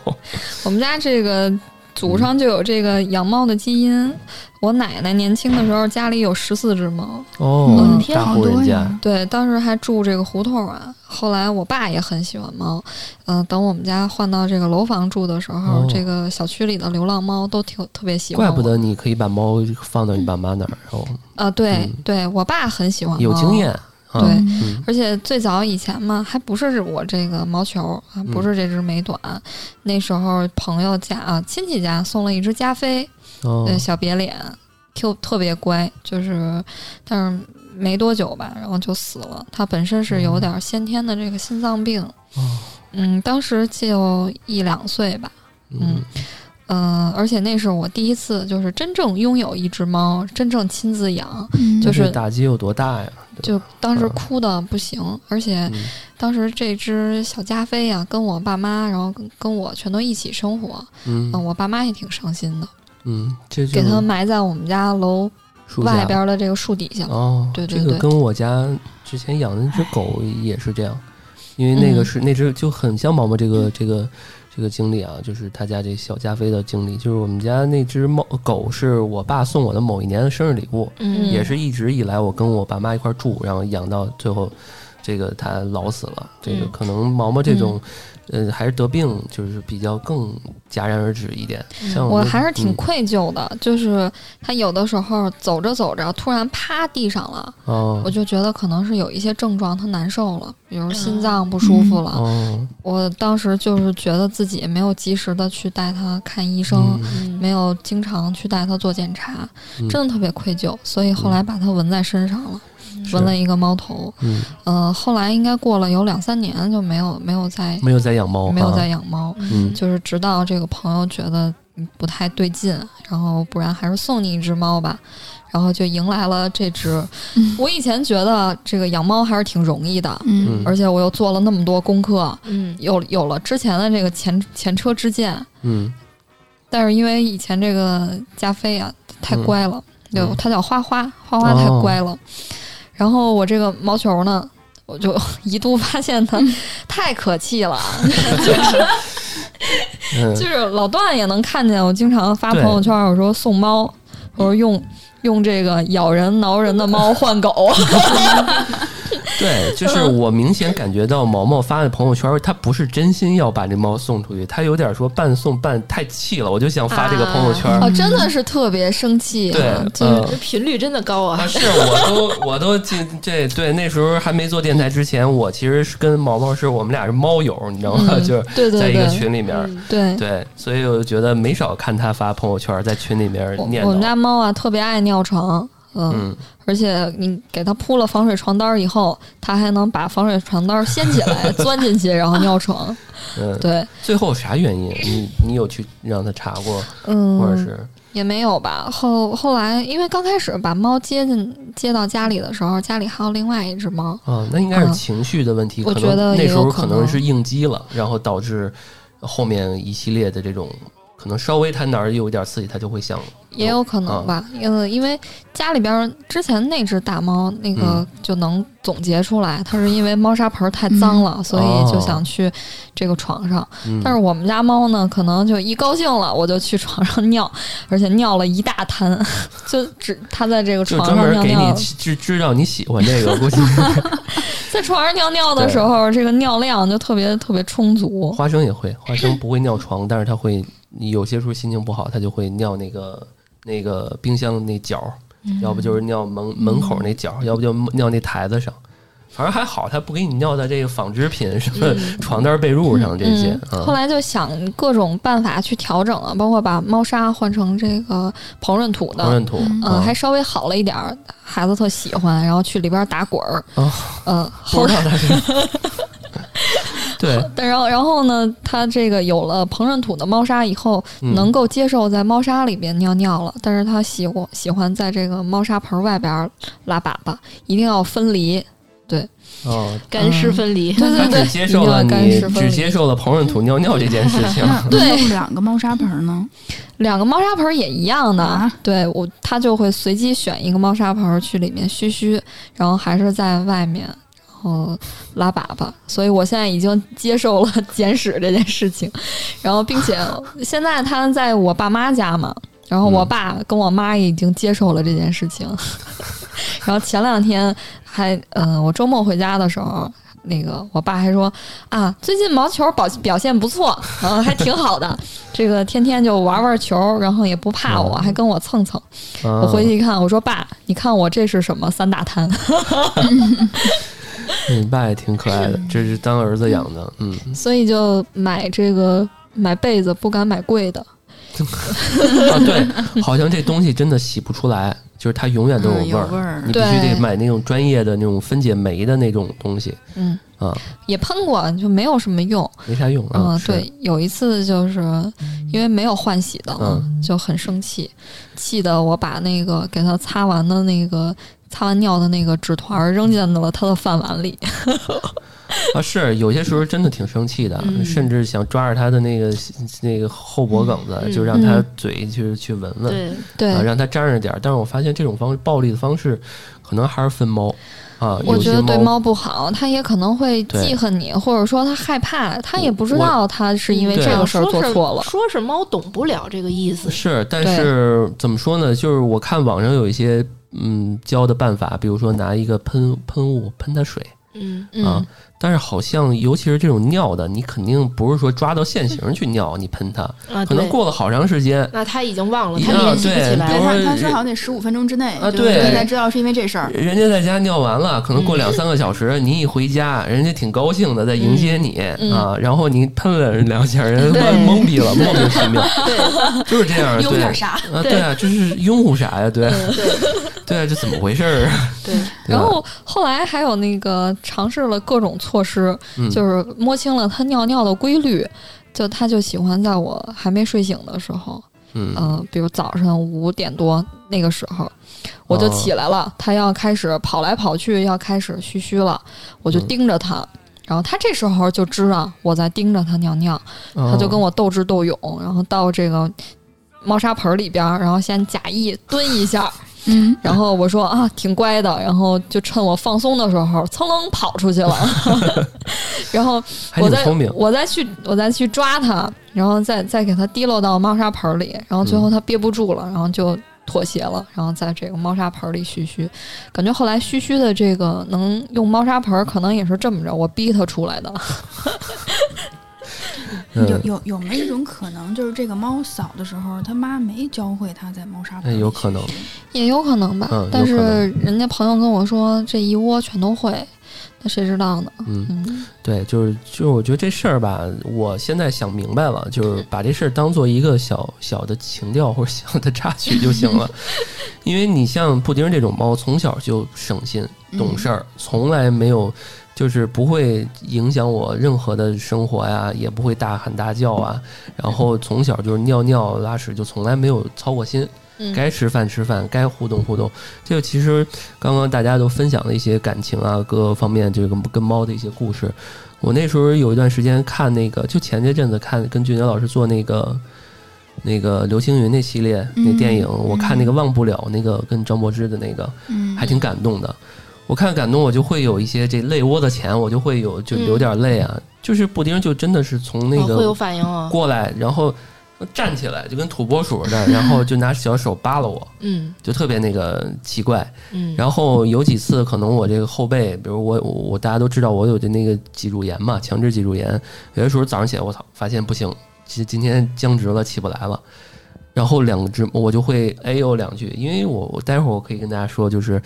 我们家这个祖上就有这个养猫的基因。我奶奶年轻的时候家里有十四只猫，哦嗯，天，大好户人家多呀！对，当时还住这个胡同啊。后来我爸也很喜欢猫，嗯、等我们家换到这个楼房住的时候，哦这个小区里的流浪猫都挺特别喜欢。怪不得你可以把猫放到你爸妈那儿，然后啊、对、嗯对，我爸很喜欢猫，有经验。啊对嗯。而且最早以前嘛，还不是我这个毛球啊，不是这只美短，那时候朋友家啊亲戚家送了一只加菲，小瘪脸，特特别乖，就是但是没多久吧，然后就死了。它本身是有点先天的这个心脏病，哦。嗯，当时就一两岁吧，嗯嗯、而且那是我第一次就是真正拥有一只猫，真正亲自养，嗯就是打击有多大呀？就当时嗯哭的不行，而且嗯当时这只小加菲呀、跟我爸妈，然后跟跟我全都一起生活，嗯嗯，我爸妈也挺伤心的，嗯，这就给它埋在我们家楼外边的这个树底下。哦，对对对这个跟我家之前养的那只狗也是这样，因为那个嗯是、那只就很像毛毛这个这个这个经历啊，就是他家这小加菲的经历，就是我们家那只猫狗是我爸送我的某一年的生日礼物，嗯也是一直以来我跟我爸妈一块住，然后养到最后，这个它老死了。这个嗯可能毛毛这种，呃，还是得病，就是比较更戛然而止一点。我还是挺嗯愧疚的，就是他有的时候走着走着突然趴地上了，哦我就觉得可能是有一些症状，他难受了，比如心脏不舒服了。哦，我当时就是觉得自己没有及时的去带他看医生，嗯没有经常去带他做检查，嗯真的特别愧疚，所以后来把它纹在身上了，是纹了一个猫头。嗯，呃，后来应该过了有两三年就没有没有再没有再养猫，没有啊再养猫，嗯就是直到这个朋友觉得嗯不太对劲，然后不然还是送你一只猫吧，然后就迎来了这只。嗯我以前觉得这个养猫还是挺容易的，嗯而且我又做了那么多功课，嗯有有了之前的这个前前车之鉴，嗯但是因为以前这个加菲啊太乖了，嗯就它叫花花，花花太哦乖了。然后我这个毛球呢，我就 (laughs) 一度发现它太可气了，(laughs) 就是就是老段也能看见我经常发朋友圈，我说送猫，我说用用这个咬人挠人的猫换狗，(laughs) 对，就是我明显感觉到毛毛发的朋友圈，他不是真心要把这猫送出去，他有点说半送半太气了，我就想发这个朋友圈。哦，真的是特别生气、啊，对，就是呃这频率真的高啊啊，！是，我都我都进这对那时候还没做电台之前，我其实是跟毛毛是我们俩是猫友，你知道吗？嗯就是在一个群里面，对。对，所以我就觉得没少看他发朋友圈，在群里面我念我们家。猫啊，特别爱尿床，嗯，嗯，而且你给它铺了防水床单以后，它还能把防水床单掀起来，(laughs) 钻进去，然后尿床。嗯，对，最后啥原因？你你有去让他查过，嗯，或者是也没有吧。后后来，因为刚开始把猫接进接到家里的时候，家里还有另外一只猫，啊，那应该是嗯情绪的问题，可我觉得能那时候可能是应激了，然后导致后面一系列的这种，可能稍微它哪儿有一点刺激，它就会想也有可能吧。呃，因为家里边儿之前那只大猫，那个嗯就能总结出来，它是因为猫砂盆太脏了，所以就想去这个床上。嗯，但是我们家猫呢，可能就一高兴了，我就去床上尿，而且尿了一大滩，(laughs) 就只它在这个床上专门给尿尿你，知知道你喜欢这个，(laughs) 估计 (laughs) 在床上尿尿的时候，这个尿量就特别特别充足。花生也会，花生不会尿床，但是它会有些时候心情不好，它就会尿那个那个冰箱那角儿，要不就是尿门门口那角儿，要不就尿那台子上。反正还好，它不给你尿在这个纺织品什么 (laughs) 床单被褥上这些。嗯，后嗯来就想各种办法去调整了，包括把猫砂换成这个膨润土的，膨润土，嗯，啊还稍微好了一点儿，孩子特喜欢，然后去里边打滚儿。哦嗯，后来不知道它是 (laughs) 对，(laughs) 但然后然后呢，它这个有了膨润土的猫砂以后，嗯能够接受在猫砂里边尿尿了，但是它喜欢喜欢在这个猫砂盆外边拉粑粑，一定要分离。对哦，(laughs) 干湿分离。对对对，他接受了一定要干你湿分离只接受了膨润土尿尿这件事情。(laughs) 那对用两个猫砂盆呢？两个猫砂盆也一样的，啊对我他就会随机选一个猫砂盆去里面嘘嘘，然后还是在外面。然后拉粑粑，所以我现在已经接受了捡屎这件事情，然后并且现在他在我爸妈家嘛，然后我嗯爸跟我妈也已经接受了这件事情，(laughs) 然后前两天还嗯、我周末回家的时候，那个我爸还说啊，最近毛球表表现不错，还挺好的，这个天天就玩玩球，然后也不怕我，嗯。还跟我蹭蹭。我我回去一看，我说爸，你看我这是什么三大滩？(laughs) (laughs) 你爸也挺可爱的，(laughs) 这是当儿子养的，嗯，所以就买这个买被子不敢买贵的，(laughs) 啊对，好像这东西真的洗不出来，就是它永远都嗯有味儿，有味儿你必须得买那种专业的那种分解酶的那种东西嗯，啊，也喷过，就没有什么用。没啥用嗯、啊。是，对，有一次就是因为没有换洗的，嗯就很生气，气得我把那个给他擦完的那个擦完尿的那个纸团扔进了他的饭碗里。(laughs) 啊，是有些时候真的挺生气的，嗯甚至想抓着他的那个那个后脖梗子，嗯就让他嗯嘴去去闻闻，对，让他沾着点儿。但是我发现这种方式暴力的方式，可能还是分猫啊。我觉得对猫不好，它也可能会记恨你，或者说它害怕，它也不知道它是因为这个事儿做错了。说是猫懂不了这个意思。是，但是怎么说呢？就是我看网上有一些嗯教的办法，比如说拿一个喷喷雾喷它水嗯，啊嗯，。但是好像尤其是这种尿的，你肯定不是说抓到现行去尿，你喷它，啊，可能过了好长时间。那他已经忘了，啊他联系不对起来他他说好像得十五分钟之内，就啊对你才知道是因为这事儿。人家在家尿完了，可能过两三个小时，你一回家，人家挺高兴的在迎接你、嗯啊，然后你喷了人两下，人懵逼了，莫名其妙，(laughs) 对。就是这样，对。用点啥？啊，对。啊，这是拥护啥呀？对。对。(laughs) 对啊，这怎么回事儿？对，然后后来还有那个尝试了各种措施，嗯就是摸清了它尿尿的规律。就它就喜欢在我还没睡醒的时候，嗯呃，比如早上五点多那个时候，我就哦起来了，它要开始跑来跑去，要开始嘘嘘了，我就嗯盯着它。然后它这时候就知道我在盯着它尿尿，它就跟我我斗智斗勇，然后到这个猫砂盆里边儿，然后先假意蹲一下，嗯，然后我说啊，挺乖的，然后就趁我放松的时候，噌楞跑出去了。(laughs) 然后我再我再去我再去抓它，然后再再给它滴落到猫砂盆里，然后最后它憋不住了，然后就妥协了，然后在这个猫砂盆里嘘嘘。感觉后来嘘嘘的这个能用猫砂盆，可能也是这么着，我逼它出来的。有嗯，有有没有一种可能，就是这个猫小的时候，它妈没教会它在猫砂盆有可能也有可能吧，嗯但是人家朋友跟我说这一窝全都会，那谁知道呢？嗯，嗯。对，就是就是，我觉得这事儿吧，我现在想明白了，就是把这事儿当做一个小小的情调或者小的插曲就行了，(laughs) 因为你像布丁这种猫，从小就省心懂事儿，从来没有。就是不会影响我任何的生活呀，也不会大喊大叫啊。然后从小就是尿尿拉屎，就从来没有操过心。嗯该吃饭吃饭，该互动互动。这个其实刚刚大家都分享了一些感情啊，各个方面这个跟猫的一些故事。我那时候有一段时间看那个，就前些阵子看跟俊杰老师做那个那个刘青云那系列那嗯电影，我看那个忘不了那个跟张柏芝的那个，嗯，还挺感动的。我看感动，我就会有一些这泪窝的钱，我就会有就流点泪啊。就是布丁就真的是从那个哦会有反应啊。过来，然后站起来就跟土拨鼠似的，(laughs) 然后就拿小手扒拉我，嗯就特别那个奇怪。嗯，然后有几次可能我这个后背，比如我我我大家都知道我有的那个脊柱炎嘛，强制脊柱炎，有的时候早上起来我操，发现不行，今今天僵直了，起不来了。然后两只我就会哎呦两句，因为我我待会儿我可以跟大家说，就是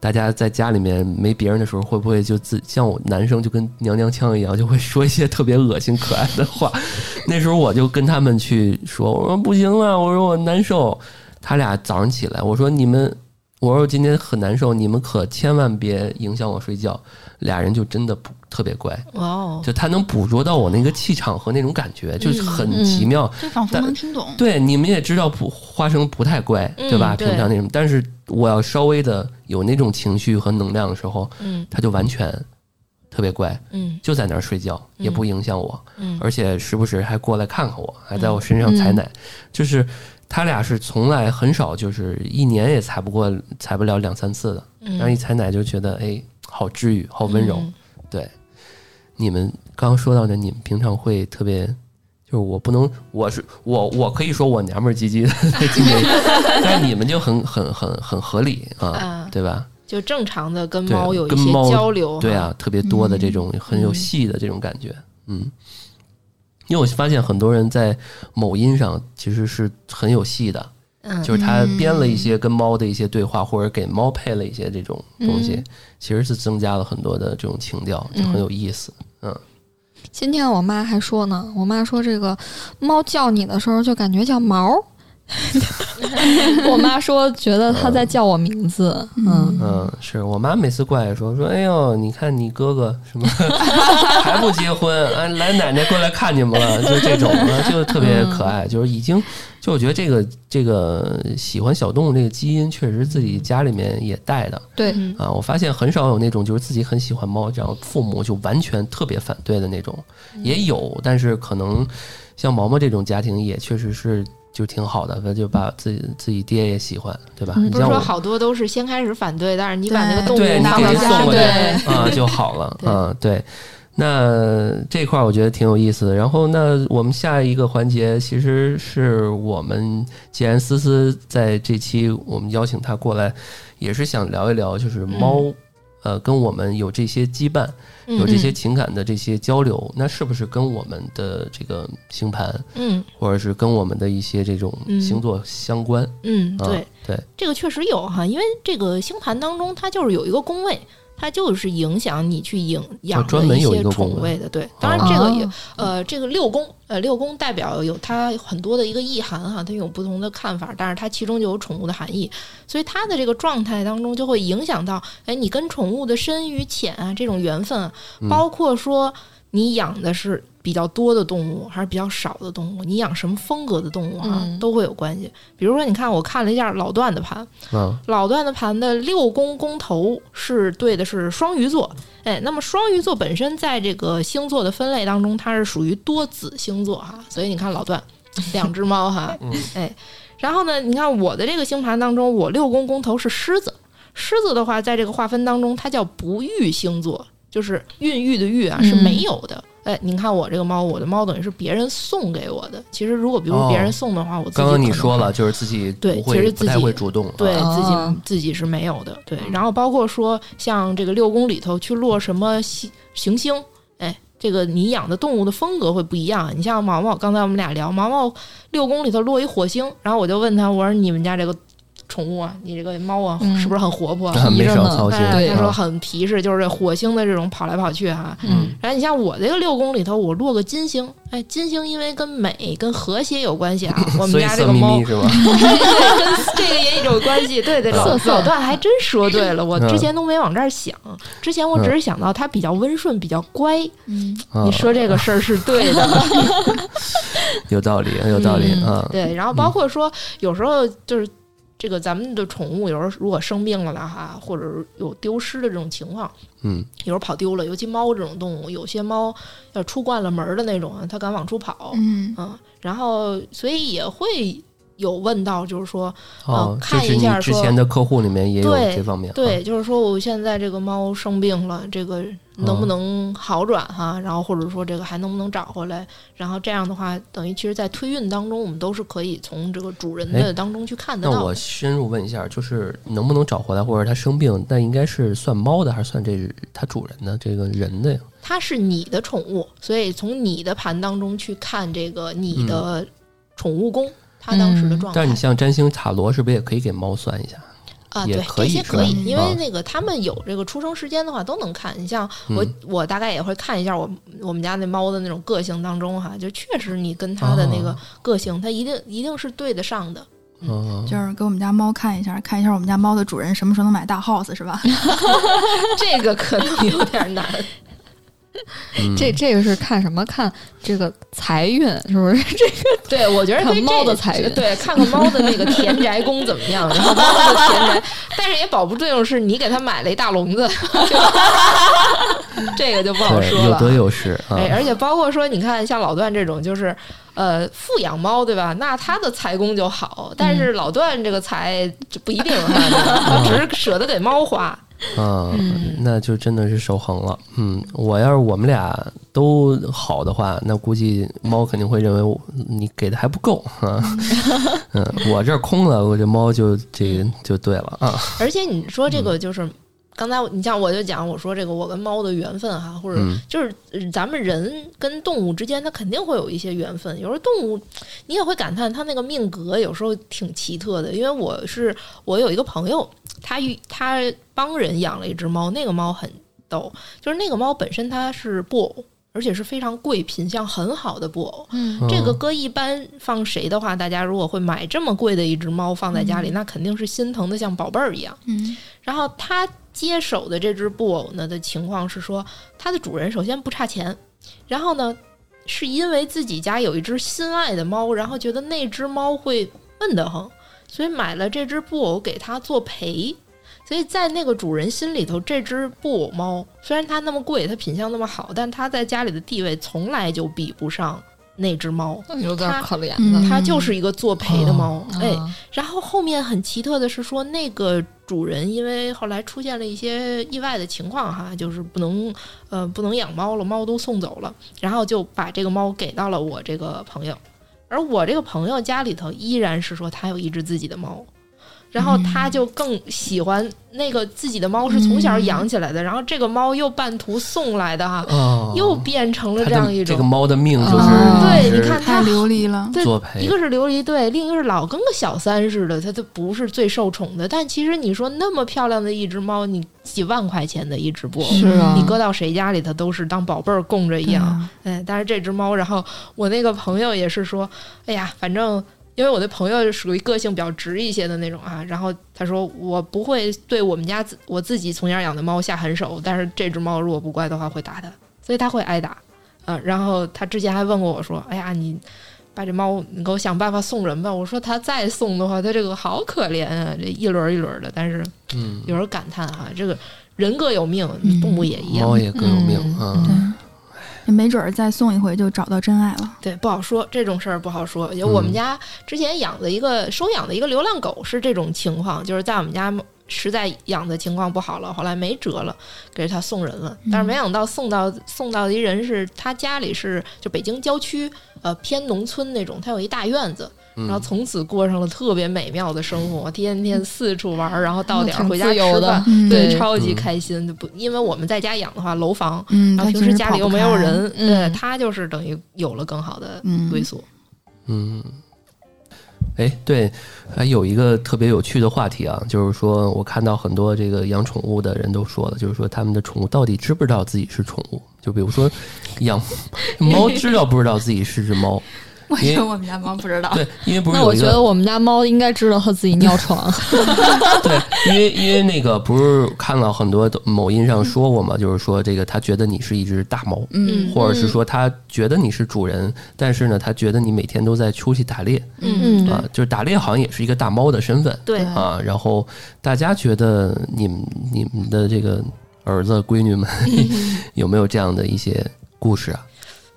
大家在家里面没别人的时候，会不会就自像我男生就跟娘娘腔一样，就会说一些特别恶心可爱的话？(laughs) 那时候我就跟他们去说，我说不行了，我说我难受。他俩早上起来，我说你们我说我今天很难受，你们可千万别影响我睡觉。俩人就真的不特别乖，哇哦，就他能捕捉到我那个气场和那种感觉，就是很奇妙。就仿佛能听懂。对，你们也知道不花生不太乖，嗯对吧？平常那种，但是我要稍微的有那种情绪和能量的时候，嗯。他就完全特别乖，嗯。就在那儿睡觉，也不影响我，嗯。而且时不时还过来看看我，还在我身上踩奶，就是他俩是从来很少，就是一年也踩不过，踩不了两三次的，嗯，然后一踩奶就觉得哎，好治愈，好温柔。嗯。对，你们刚刚说到的，你们平常会特别，就是我不能，我是我，我可以说我娘们儿唧唧的 (laughs) 今年，但是你们就很很很很合理啊，啊，对吧？就正常的跟猫有一些交流，对，啊，特别多的这种很有嗯戏的这种感觉，嗯。因为我发现很多人在某音上其实是很有戏的，嗯，就是他编了一些跟猫的一些对话，或者给猫配了一些这种东西，嗯其实是增加了很多的这种情调，就很有意思。嗯，今天我妈还说呢，我妈说这个猫叫你的时候就感觉叫毛儿。(laughs) 我妈说觉得它在叫我名字，嗯，嗯，是我妈每次过来说说，哎呦，你看你哥哥什么 (laughs) 还不结婚，啊，来奶奶过来看你们了，就这种啊，就特别可爱，就是已经，就我觉得这个这个喜欢小动物这个基因，确实自己家里面也带的对，嗯啊。我发现很少有那种就是自己很喜欢猫，然后父母就完全特别反对的那种，也有，但是可能像毛毛这种家庭也确实是。就挺好的，那就把自己自己爹也喜欢，对吧？嗯不是说你像我，好多都是先开始反对，但是你把那个动物拿回家，人送过对来啊就好了对啊。对，那这块儿我觉得挺有意思的。然后，那我们下一个环节其实是我们既然思思在这期我们邀请她过来，也是想聊一聊，就是猫。呃，跟我们有这些羁绊，有这些情感的这些交流，那是不是跟我们的这个星盘，嗯或者是跟我们的一些这种嗯星座相关？嗯，啊对，对，这个确实有哈，因为这个星盘当中它就是有一个宫位。它就是影响你去养养的一些宠物的，对。当然，这个也、哦呃，这个六宫呃六宫代表有它很多的一个意涵哈，它有不同的看法，但是它其中就有宠物的含义，所以它的这个状态当中就会影响到，哎，你跟宠物的深与浅啊这种缘分啊，包括说你养的是比较多的动物还是比较少的动物，你养什么风格的动物啊、嗯。都会有关系。比如说，你看我看了一下老段的盘，嗯老段的盘的六宫宫头是对的是双鱼座，哎，那么双鱼座本身在这个星座的分类当中，它是属于多子星座哈，所以你看老段两只猫哈，哎，然后呢，你看我的这个星盘当中，我六宫宫头是狮子，狮子的话，在这个划分当中，它叫不育星座，就是孕育的育啊是没有的。哎，您看我这个猫，我的猫等于是别人送给我的。其实如果比如别人送的话，我自己刚刚你可能还说了，就是自己对其实自己会主动，对啊自己、哦自己是没有的，对。然后包括说像这个六宫里头去落什么行行星，哎，这个你养的动物的风格会不一样。你像毛毛，刚才我们俩聊，毛毛六宫里头落一火星，然后我就问他，我说你们家这个宠物啊，你这个猫啊，嗯是不是很活泼？啊没皮着呢少操心。哎，对他说啊很皮实，就是这火星的这种跑来跑去哈、嗯，然后你像我这个六宫里头，我落个金星，哎，金星因为跟美、跟和谐有关系啊。(laughs) 我们家这个猫眯 (laughs) 是吧？对，跟 (laughs) 这个也有关系。对对，老老段还真说对了，我嗯之前都没往这儿想，之前我只是想到它比较温顺，比较乖。嗯，啊你说这个事儿是对的，有道理，有道理嗯啊。对。然后包括说，有时候就是。这个咱们的宠物有时候如果生病了呢哈，或者有丢失的这种情况，嗯。有时候跑丢了，尤其猫这种动物，有些猫要出惯了门儿的那种啊，它敢往出跑，嗯，嗯，然后所以也会有问到，就是说，哦，这看一下说前的客户里面也有这方面。对，啊，就是说我现在这个猫生病了，这个能不能好转哈？然后或者说这个还能不能找回来？然后这样的话，等于其实，在推运当中，我们都是可以从这个主人哎的当中去看得那到那。我深入问一下，就是能不能找回来，或者它生病，那应该是算猫的，还是算这它主人的这个人的呀？它是你的宠物，所以从你的盘当中去看这个你的宠物宫，它当时的状态。嗯但是你像占星塔罗，是不是也可以给猫算一下？啊，也对，可以这些可以，因啊为那个他们有这个出生时间的话都能看。你像我，嗯我大概也会看一下我我们家那猫的那种个性当中哈，就确实你跟它的那个哦个性，它一定一定是对得上的。嗯，就是给我们家猫看一下，看一下我们家猫的主人什么时候能买大 house 是吧？(laughs) 这个可能有点难。(laughs) 嗯这这个是看什么？看这个财运是不是？(laughs) 这个对，我觉得看猫的财运对，看看猫的那个田宅宫怎么样，然后猫的田宅，但是也保不定是你给他买了一大笼子，(laughs) 这个就不好，说了。有得有失啊。哎，而且包括说，你看像老段这种，就是呃富养猫，对吧？那他的财宫就好，但是老段这个财就不一定哈，对他只是舍得给猫花。(laughs) 啊，那就真的是守恒了。嗯，我要是我们俩都好的话，那估计猫肯定会认为我你给的还不够啊。(laughs) 嗯，我这儿空了，我这猫就这个就对了啊。而且你说这个就是。刚才你像我就讲，我说这个我跟猫的缘分哈，或者嗯就是呃咱们人跟动物之间，它肯定会有一些缘分。有时候动物你也会感叹它那个命格有时候挺奇特的。因为我是我有一个朋友，他遇他帮人养了一只猫，那个猫很逗，就是那个猫本身它是布偶，而且是非常贵、品相很好的布偶。嗯。这个搁一般放谁的话，大家如果会买这么贵的一只猫放在家里，那肯定是心疼的像宝贝儿一样。嗯。然后他接手的这只布偶呢的情况是说，它的主人首先不差钱，然后呢，是因为自己家有一只心爱的猫，然后觉得那只猫会闷得慌，所以买了这只布偶给它做陪。所以在那个主人心里头，这只布偶猫虽然它那么贵，它品相那么好，但它在家里的地位从来就比不上那只猫。有点可怜。它就是一个做陪的猫，哎，啊然后后面很奇特的是说，那个主人因为后来出现了一些意外的情况哈，就是不能呃不能养猫了，猫都送走了，然后就把这个猫给到了我这个朋友，而我这个朋友家里头依然是说他有一只自己的猫。然后他就更喜欢那个自己的猫是从小养起来的，然后这个猫又半途送来的哈，哦，又变成了这样一种这个猫的命就是哦对你看太流离了。对作陪一个是琉璃对，另一个是老跟个小三似的，它它不是最受宠的。但其实你说那么漂亮的一只猫，你几万块钱的一只布，是啊，你搁到谁家里，它都是当宝贝儿供着一样。哎，但是这只猫，然后我那个朋友也是说，哎呀，反正。因为我的朋友是属于个性比较直一些的那种啊，然后他说我不会对我们家自我自己从小养的猫下狠手，但是这只猫如果不乖的话会打它，所以它会挨打。啊，然后他之前还问过我说：“哎呀，你把这猫你给我想办法送人吧。”我说他再送的话，他这个好可怜啊，这一轮一轮的。但是嗯，有人感叹哈、这个人各有命，嗯动物也一样。猫也各有命啊。没准儿再送一回就找到真爱了。对，不好说这种事儿不好说。有我们家之前养的一个收养的一个流浪狗是这种情况，就是在我们家实在养的情况不好了，后来没辙了，给他送人了。但是没想到送到送到的一人是他家里是就北京郊区呃偏农村那种，他有一大院子。然后从此过上了特别美妙的生活，天天四处玩儿，然后到点儿回家吃饭，嗯对，超级嗯开心。就不，因为我们在家养的话，楼房，嗯，然后平时家里又没有人，嗯对他就是等于有了更好的嗯归宿。嗯，哎，对，还有一个特别有趣的话题啊，就是说我看到很多这个养宠物的人都说了，就是说他们的宠物到底知不知道自己是宠物？就比如说养猫，知道不知道自己是只猫？我因为觉得我们家猫不知道。对，因为不是那我觉得我们家猫应该知道它自己尿床。(laughs) (laughs) 对，因为因为那个不是看了很多某音上说过嘛，就是说这个它觉得你是一只大猫，嗯或者是说它觉得你是主人，但是呢，它觉得你每天都在出去打猎嗯，嗯啊，就是打猎好像也是一个大猫的身份对，啊。然后大家觉得你们你们的这个儿子闺女们 (laughs) 有没有这样的一些故事啊？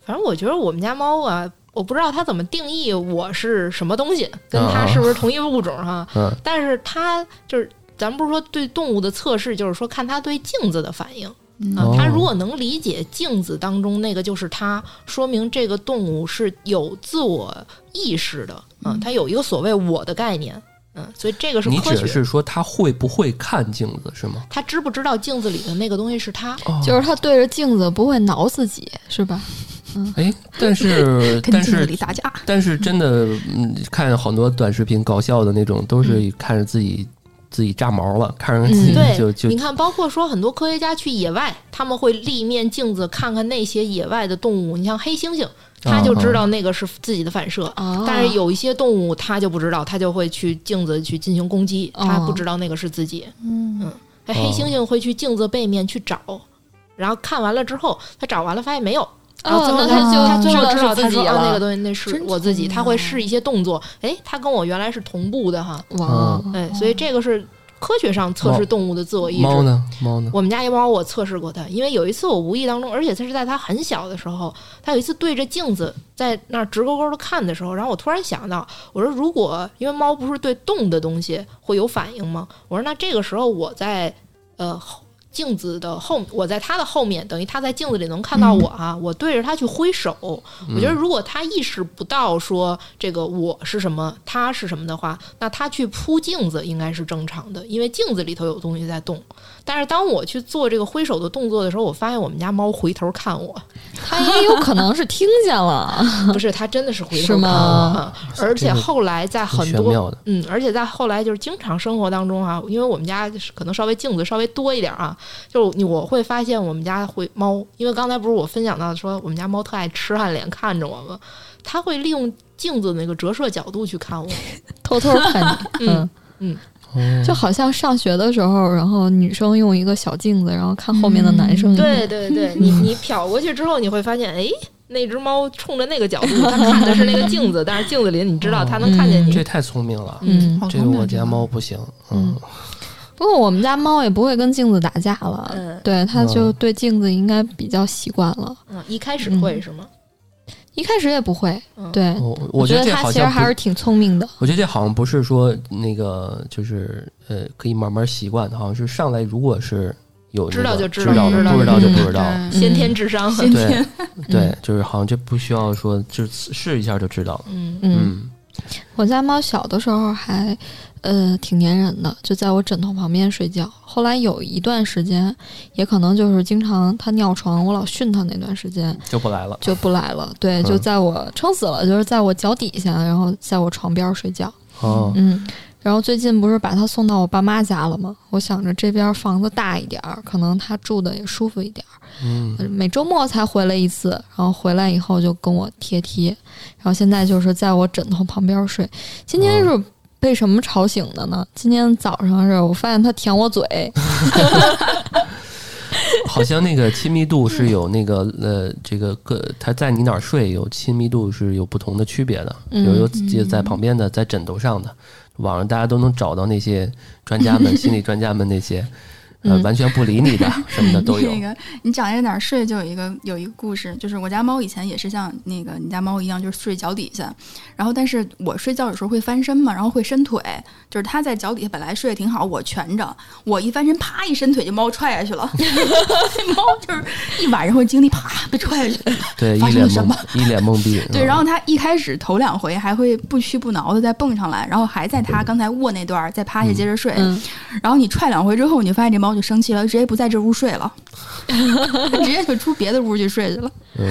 反正我觉得我们家猫啊，我不知道它怎么定义我是什么东西，跟它是不是同一物种哈。嗯但是它就是，咱们不是说对动物的测试，就是说看它对镜子的反应嗯啊哦。它如果能理解镜子当中那个就是它，说明这个动物是有自我意识的，嗯，它有一个所谓我的概念，嗯，所以这个是你科学。指的是说他会不会看镜子是吗？他知不知道镜子里的那个东西是他？哦就是他对着镜子不会挠自己，是吧？哎，但是 (laughs) 但是打架，但是真的，嗯，看很多短视频搞笑的那种，都是看着自己自己炸毛了，看着自己就就你看，包括说很多科学家去野外，他们会立一面镜子看看那些野外的动物。你像黑猩猩，他就知道那个是自己的反射。哦但是有一些动物他就不知道，他就会去镜子去进行攻击，哦他不知道那个是自己。嗯哎黑猩猩会去镜子背面去找，然后看完了之后，他找完了发现没有。然后最后哦他那他最后知道自己了那个东西那是我自己，他会试一些动作，哎，他跟我原来是同步的哈，哇哦，哎，所以这个是科学上测试动物的自我意志。猫呢？猫呢？我们家一猫，我测试过它，因为有一次我无意当中，而且它是在它很小的时候，它有一次对着镜子在那儿直勾勾的看的时候，然后我突然想到，我说如果因为猫不是对动的东西会有反应吗？我说那这个时候我在呃后镜子的后，我在它的后面，等于它在镜子里能看到我啊，我对着它去挥手，我觉得如果它意识不到说这个我是什么，它是什么的话，那它去扑镜子应该是正常的，因为镜子里头有东西在动。但是当我去做这个挥手的动作的时候，我发现我们家猫回头看我，它也有可能是听见了，(laughs) 不是它真的是回头是吗？看我，啊。而且后来在很多。嗯，而且在后来就是经常生活当中啊，因为我们家可能稍微镜子稍微多一点啊，就你我会发现我们家会猫，因为刚才不是我分享到说我们家猫特爱痴汉脸看着我吗？它会利用镜子那个折射角度去看我，(laughs) 偷偷看你，嗯嗯，哦就好像上学的时候，然后女生用一个小镜子，然后看后面的男生一样，对对对，你你瞟过去之后，你会发现，哎，那只猫冲着那个角度，它看的是那个镜子，但是镜子里你知道它能看见你。这太聪明了，嗯。这个我家猫不行。嗯，不过我们家猫也不会跟镜子打架了，嗯对，它就对镜子应该比较习惯了。嗯，一开始会是吗？一开始也不会，嗯对，我我觉得这它其实还是挺聪明的。我觉得这好像不是说那个，就是呃，可以慢慢习惯的，好像是上来如果是有、那个、知道就知知道的，知道不知道就不嗯知道。对先天智商，对 (laughs) 先天对，(laughs) 就是好像这不需要说，就试一下就知道了。嗯嗯，嗯，我家猫小的时候还呃挺粘人的，就在我枕头旁边睡觉。后来有一段时间，也可能就是经常他尿床，我老训他那段时间就不来了。就不来了。对，嗯就在我撑死了，就是在我脚底下，然后在我床边睡觉。哦，嗯，然后最近不是把他送到我爸妈家了吗？我想着这边房子大一点儿，可能他住的也舒服一点儿。嗯，每周末才回来一次，然后回来以后就跟我贴贴，然后现在就是在我枕头旁边睡。今天是被什么吵醒的呢？今天早上是我发现他舔我嘴，(laughs) 好像那个亲密度是有那个呃，这个个他在你哪儿睡有亲密度是有不同的区别的，嗯有有就在旁边的，在枕头上的，网上大家都能找到那些专家们、(laughs) 心理专家们那些。呃，嗯。完全不理你的 (laughs) 什么的都有。那。个你长在哪儿睡，就有一个有一个故事，就是我家猫以前也是像那个你家猫一样，就是睡脚底下，然后但是我睡觉有时候会翻身嘛，然后会伸腿，就是它在脚底下本来睡得挺好，我蜷着，我一翻身，啪一伸腿就猫踹下去了，(laughs) 那猫就是一晚上会经历啪被踹下去，对，发一脸懵生了什么，一脸懵逼。对，嗯。然后它一开始头两回还会不屈不挠的再蹦上来，然后还在它刚才卧那段儿再趴下接着睡，嗯，然后你踹两回之后，你就发现这猫就生气了，直接不在这屋睡了，(laughs) 直接就出别的屋去睡去了。嗯，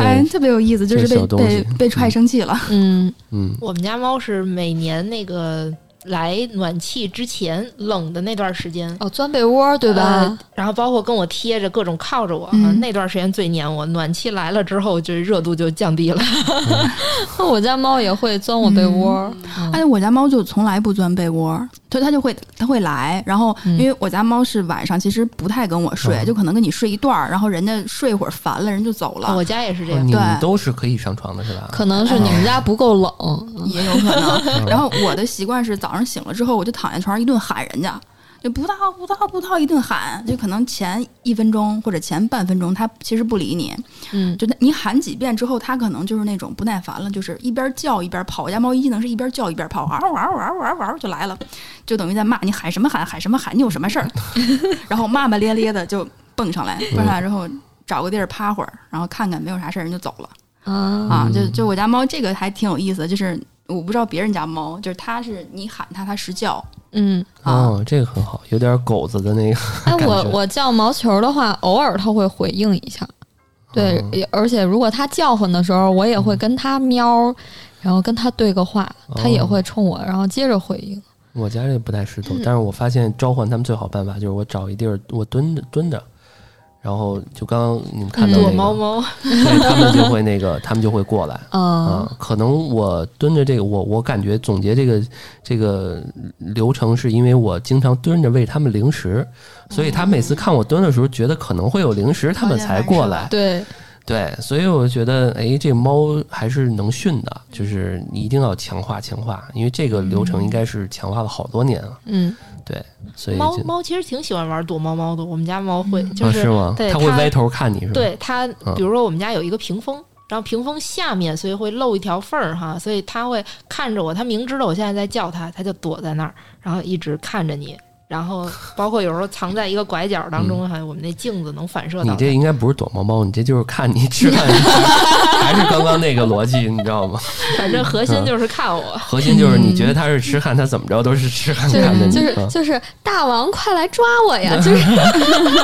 哎，特别有意思，就是被被被踹生气了。嗯，嗯，我们家猫是每年那个来暖气之前冷的那段时间，哦，钻被窝对吧？呃然后包括跟我贴着各种靠着我，那段时间最黏我。暖气来了之后，就热度就降低了。(laughs) 那我家猫也会钻我被窝，嗯哎，我家猫就从来不钻被窝，它它就会它会来，然后嗯因为我家猫是晚上其实不太跟我睡，嗯就可能跟你睡一段儿，然后人家睡一会儿烦了，人就走了，我家也是这样。对都是可以上床的是吧？可能是你们家不够冷。也有可能。(laughs) 然后我的习惯是早上醒了之后，我就躺在床上一顿喊人家。就不到不到不到一顿喊，就可能前一分钟或者前半分钟，它其实不理你，嗯，就你喊几遍之后，它可能就是那种不耐烦了，就是一边叫一边跑。我家猫一技能是一边叫一边跑，嗷嗷嗷嗷嗷就来了，就等于在骂你喊什么喊喊什么喊，你有什么事儿？(laughs) 然后骂骂咧咧的就蹦上来，蹦上来之后找个地儿趴会儿，然后看看没有啥事儿，人就走了啊，啊。就就我家猫这个还挺有意思，就是我不知道别人家猫，就是它是你喊它它实叫嗯，啊。哦，这个很好，有点狗子的那个。哎，我我叫毛球的话，偶尔它会回应一下。对，而且如果它叫唤的时候，我也会跟它喵，然后跟它对个话，它也会冲我，然后接着回应。我家这不太石嗯头，但是我发现召唤它们最好办法就是我找一地儿，我蹲着蹲着，然后就刚刚你们看到嗯那个，躲猫猫，对他们就会那个，(laughs) 他们就会过来。嗯啊，可能我蹲着这个，我我感觉总结这个这个流程，是因为我经常蹲着喂他们零食，所以他每次看我蹲的时候，觉得可能会有零食，他们才过来。对，对，所以我觉得，哎，这个猫还是能训的，就是你一定要强化强化，因为这个流程应该是强化了好多年了。嗯，对，所以猫猫其实挺喜欢玩躲猫猫的，我们家猫会就啊是它它会歪头看你是吧？对它，嗯比如说我们家有一个屏风，然后屏风下面所以会露一条缝儿哈，所以它会看着我，它明知道我现在在叫它，它就躲在那儿，然后一直看着你。然后包括有时候藏在一个拐角当中，还有我们那镜子能反射你这应该不是躲猫猫，你这就是看你吃饭，(laughs) 还是刚刚那个逻辑，你知道吗？反正核心就是看我。核心就是你觉得他是痴汉，他怎么着都是痴汉看的你，就是啊就是大王快来抓我呀！就是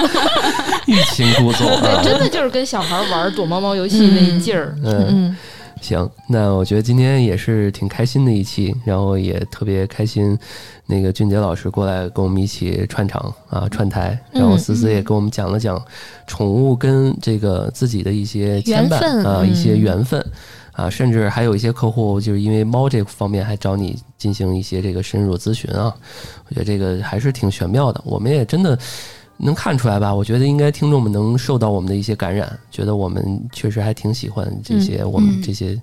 (laughs) 欲擒故纵。真的就是跟小孩玩躲猫猫游戏那劲儿。嗯，嗯行，那我觉得今天也是挺开心的一期，然后也特别开心，那个俊杰老师过来跟我们一起串场啊，串台，然后嗯思思也跟我们讲了讲宠物跟这个自己的一些牵绊啊，嗯一些缘分。啊，甚至还有一些客户就是因为猫这方面还找你进行一些这个深入咨询啊，我觉得这个还是挺玄妙的。我们也真的能看出来吧？我觉得应该听众们能受到我们的一些感染，觉得我们确实还挺喜欢这些我们这些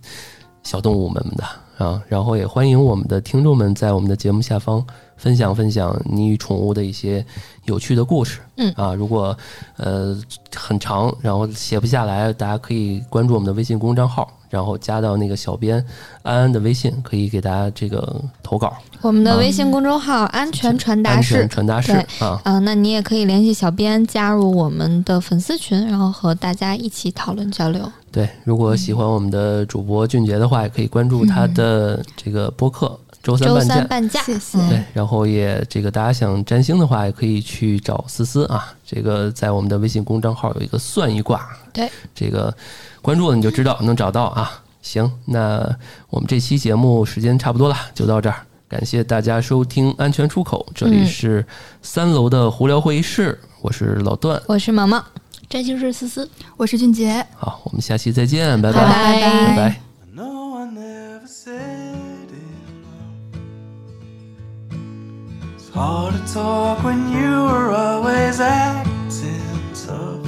小动物们的啊。然后也欢迎我们的听众们在我们的节目下方分享分享你与宠物的一些有趣的故事。嗯啊，如果呃很长，然后写不下来，大家可以关注我们的微信公众号，然后加到那个小编安安的微信，可以给大家这个投稿。我们的微信公众号“安全传达室安室全传达室啊啊”，啊，那你也可以联系小编加入我们的粉丝群，然后和大家一起讨论交流。对，如果喜欢我们的主播俊杰的话，也可以关注他的这个播客“周三周半价”。三半价，谢谢嗯对，然后也这个大家想占星的话，也可以去找思思啊。这个在我们的微信公众号有一个算一卦，对，这个关注了你就知道能找到啊。行，那我们这期节目时间差不多了，就到这儿。感谢大家收听《安全出口》，这里嗯是三楼的胡聊会议室，我是老段。我是毛毛，占星师思思，我是俊杰，好，我们下期再见，拜拜拜拜拜拜。No one ever said it. It's hard to talk when you were always acting tough.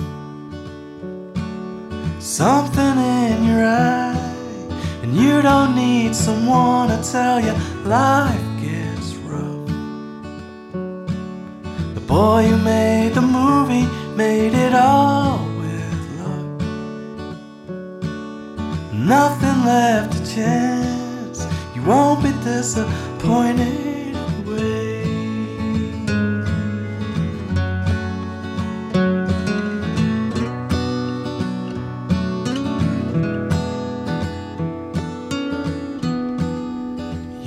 Something in your eye, and you don't need someone to tell you life gets rough. The boy who made the movie made it all with love. Nothing left to chance. You won't be disappointed. Wait.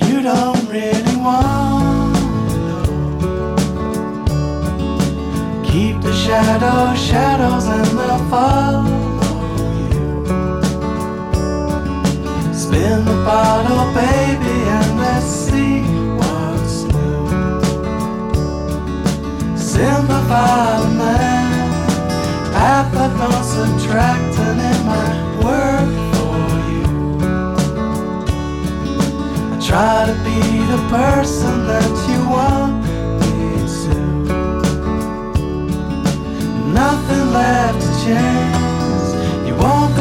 You don't really want shadows, shadows, and they'll follow you. Spin the bottle, baby, and let's see what's new. Simplify the math, add the don't subtract, and it might work for you. I try to be the person that you want Nothing left to chance. You won't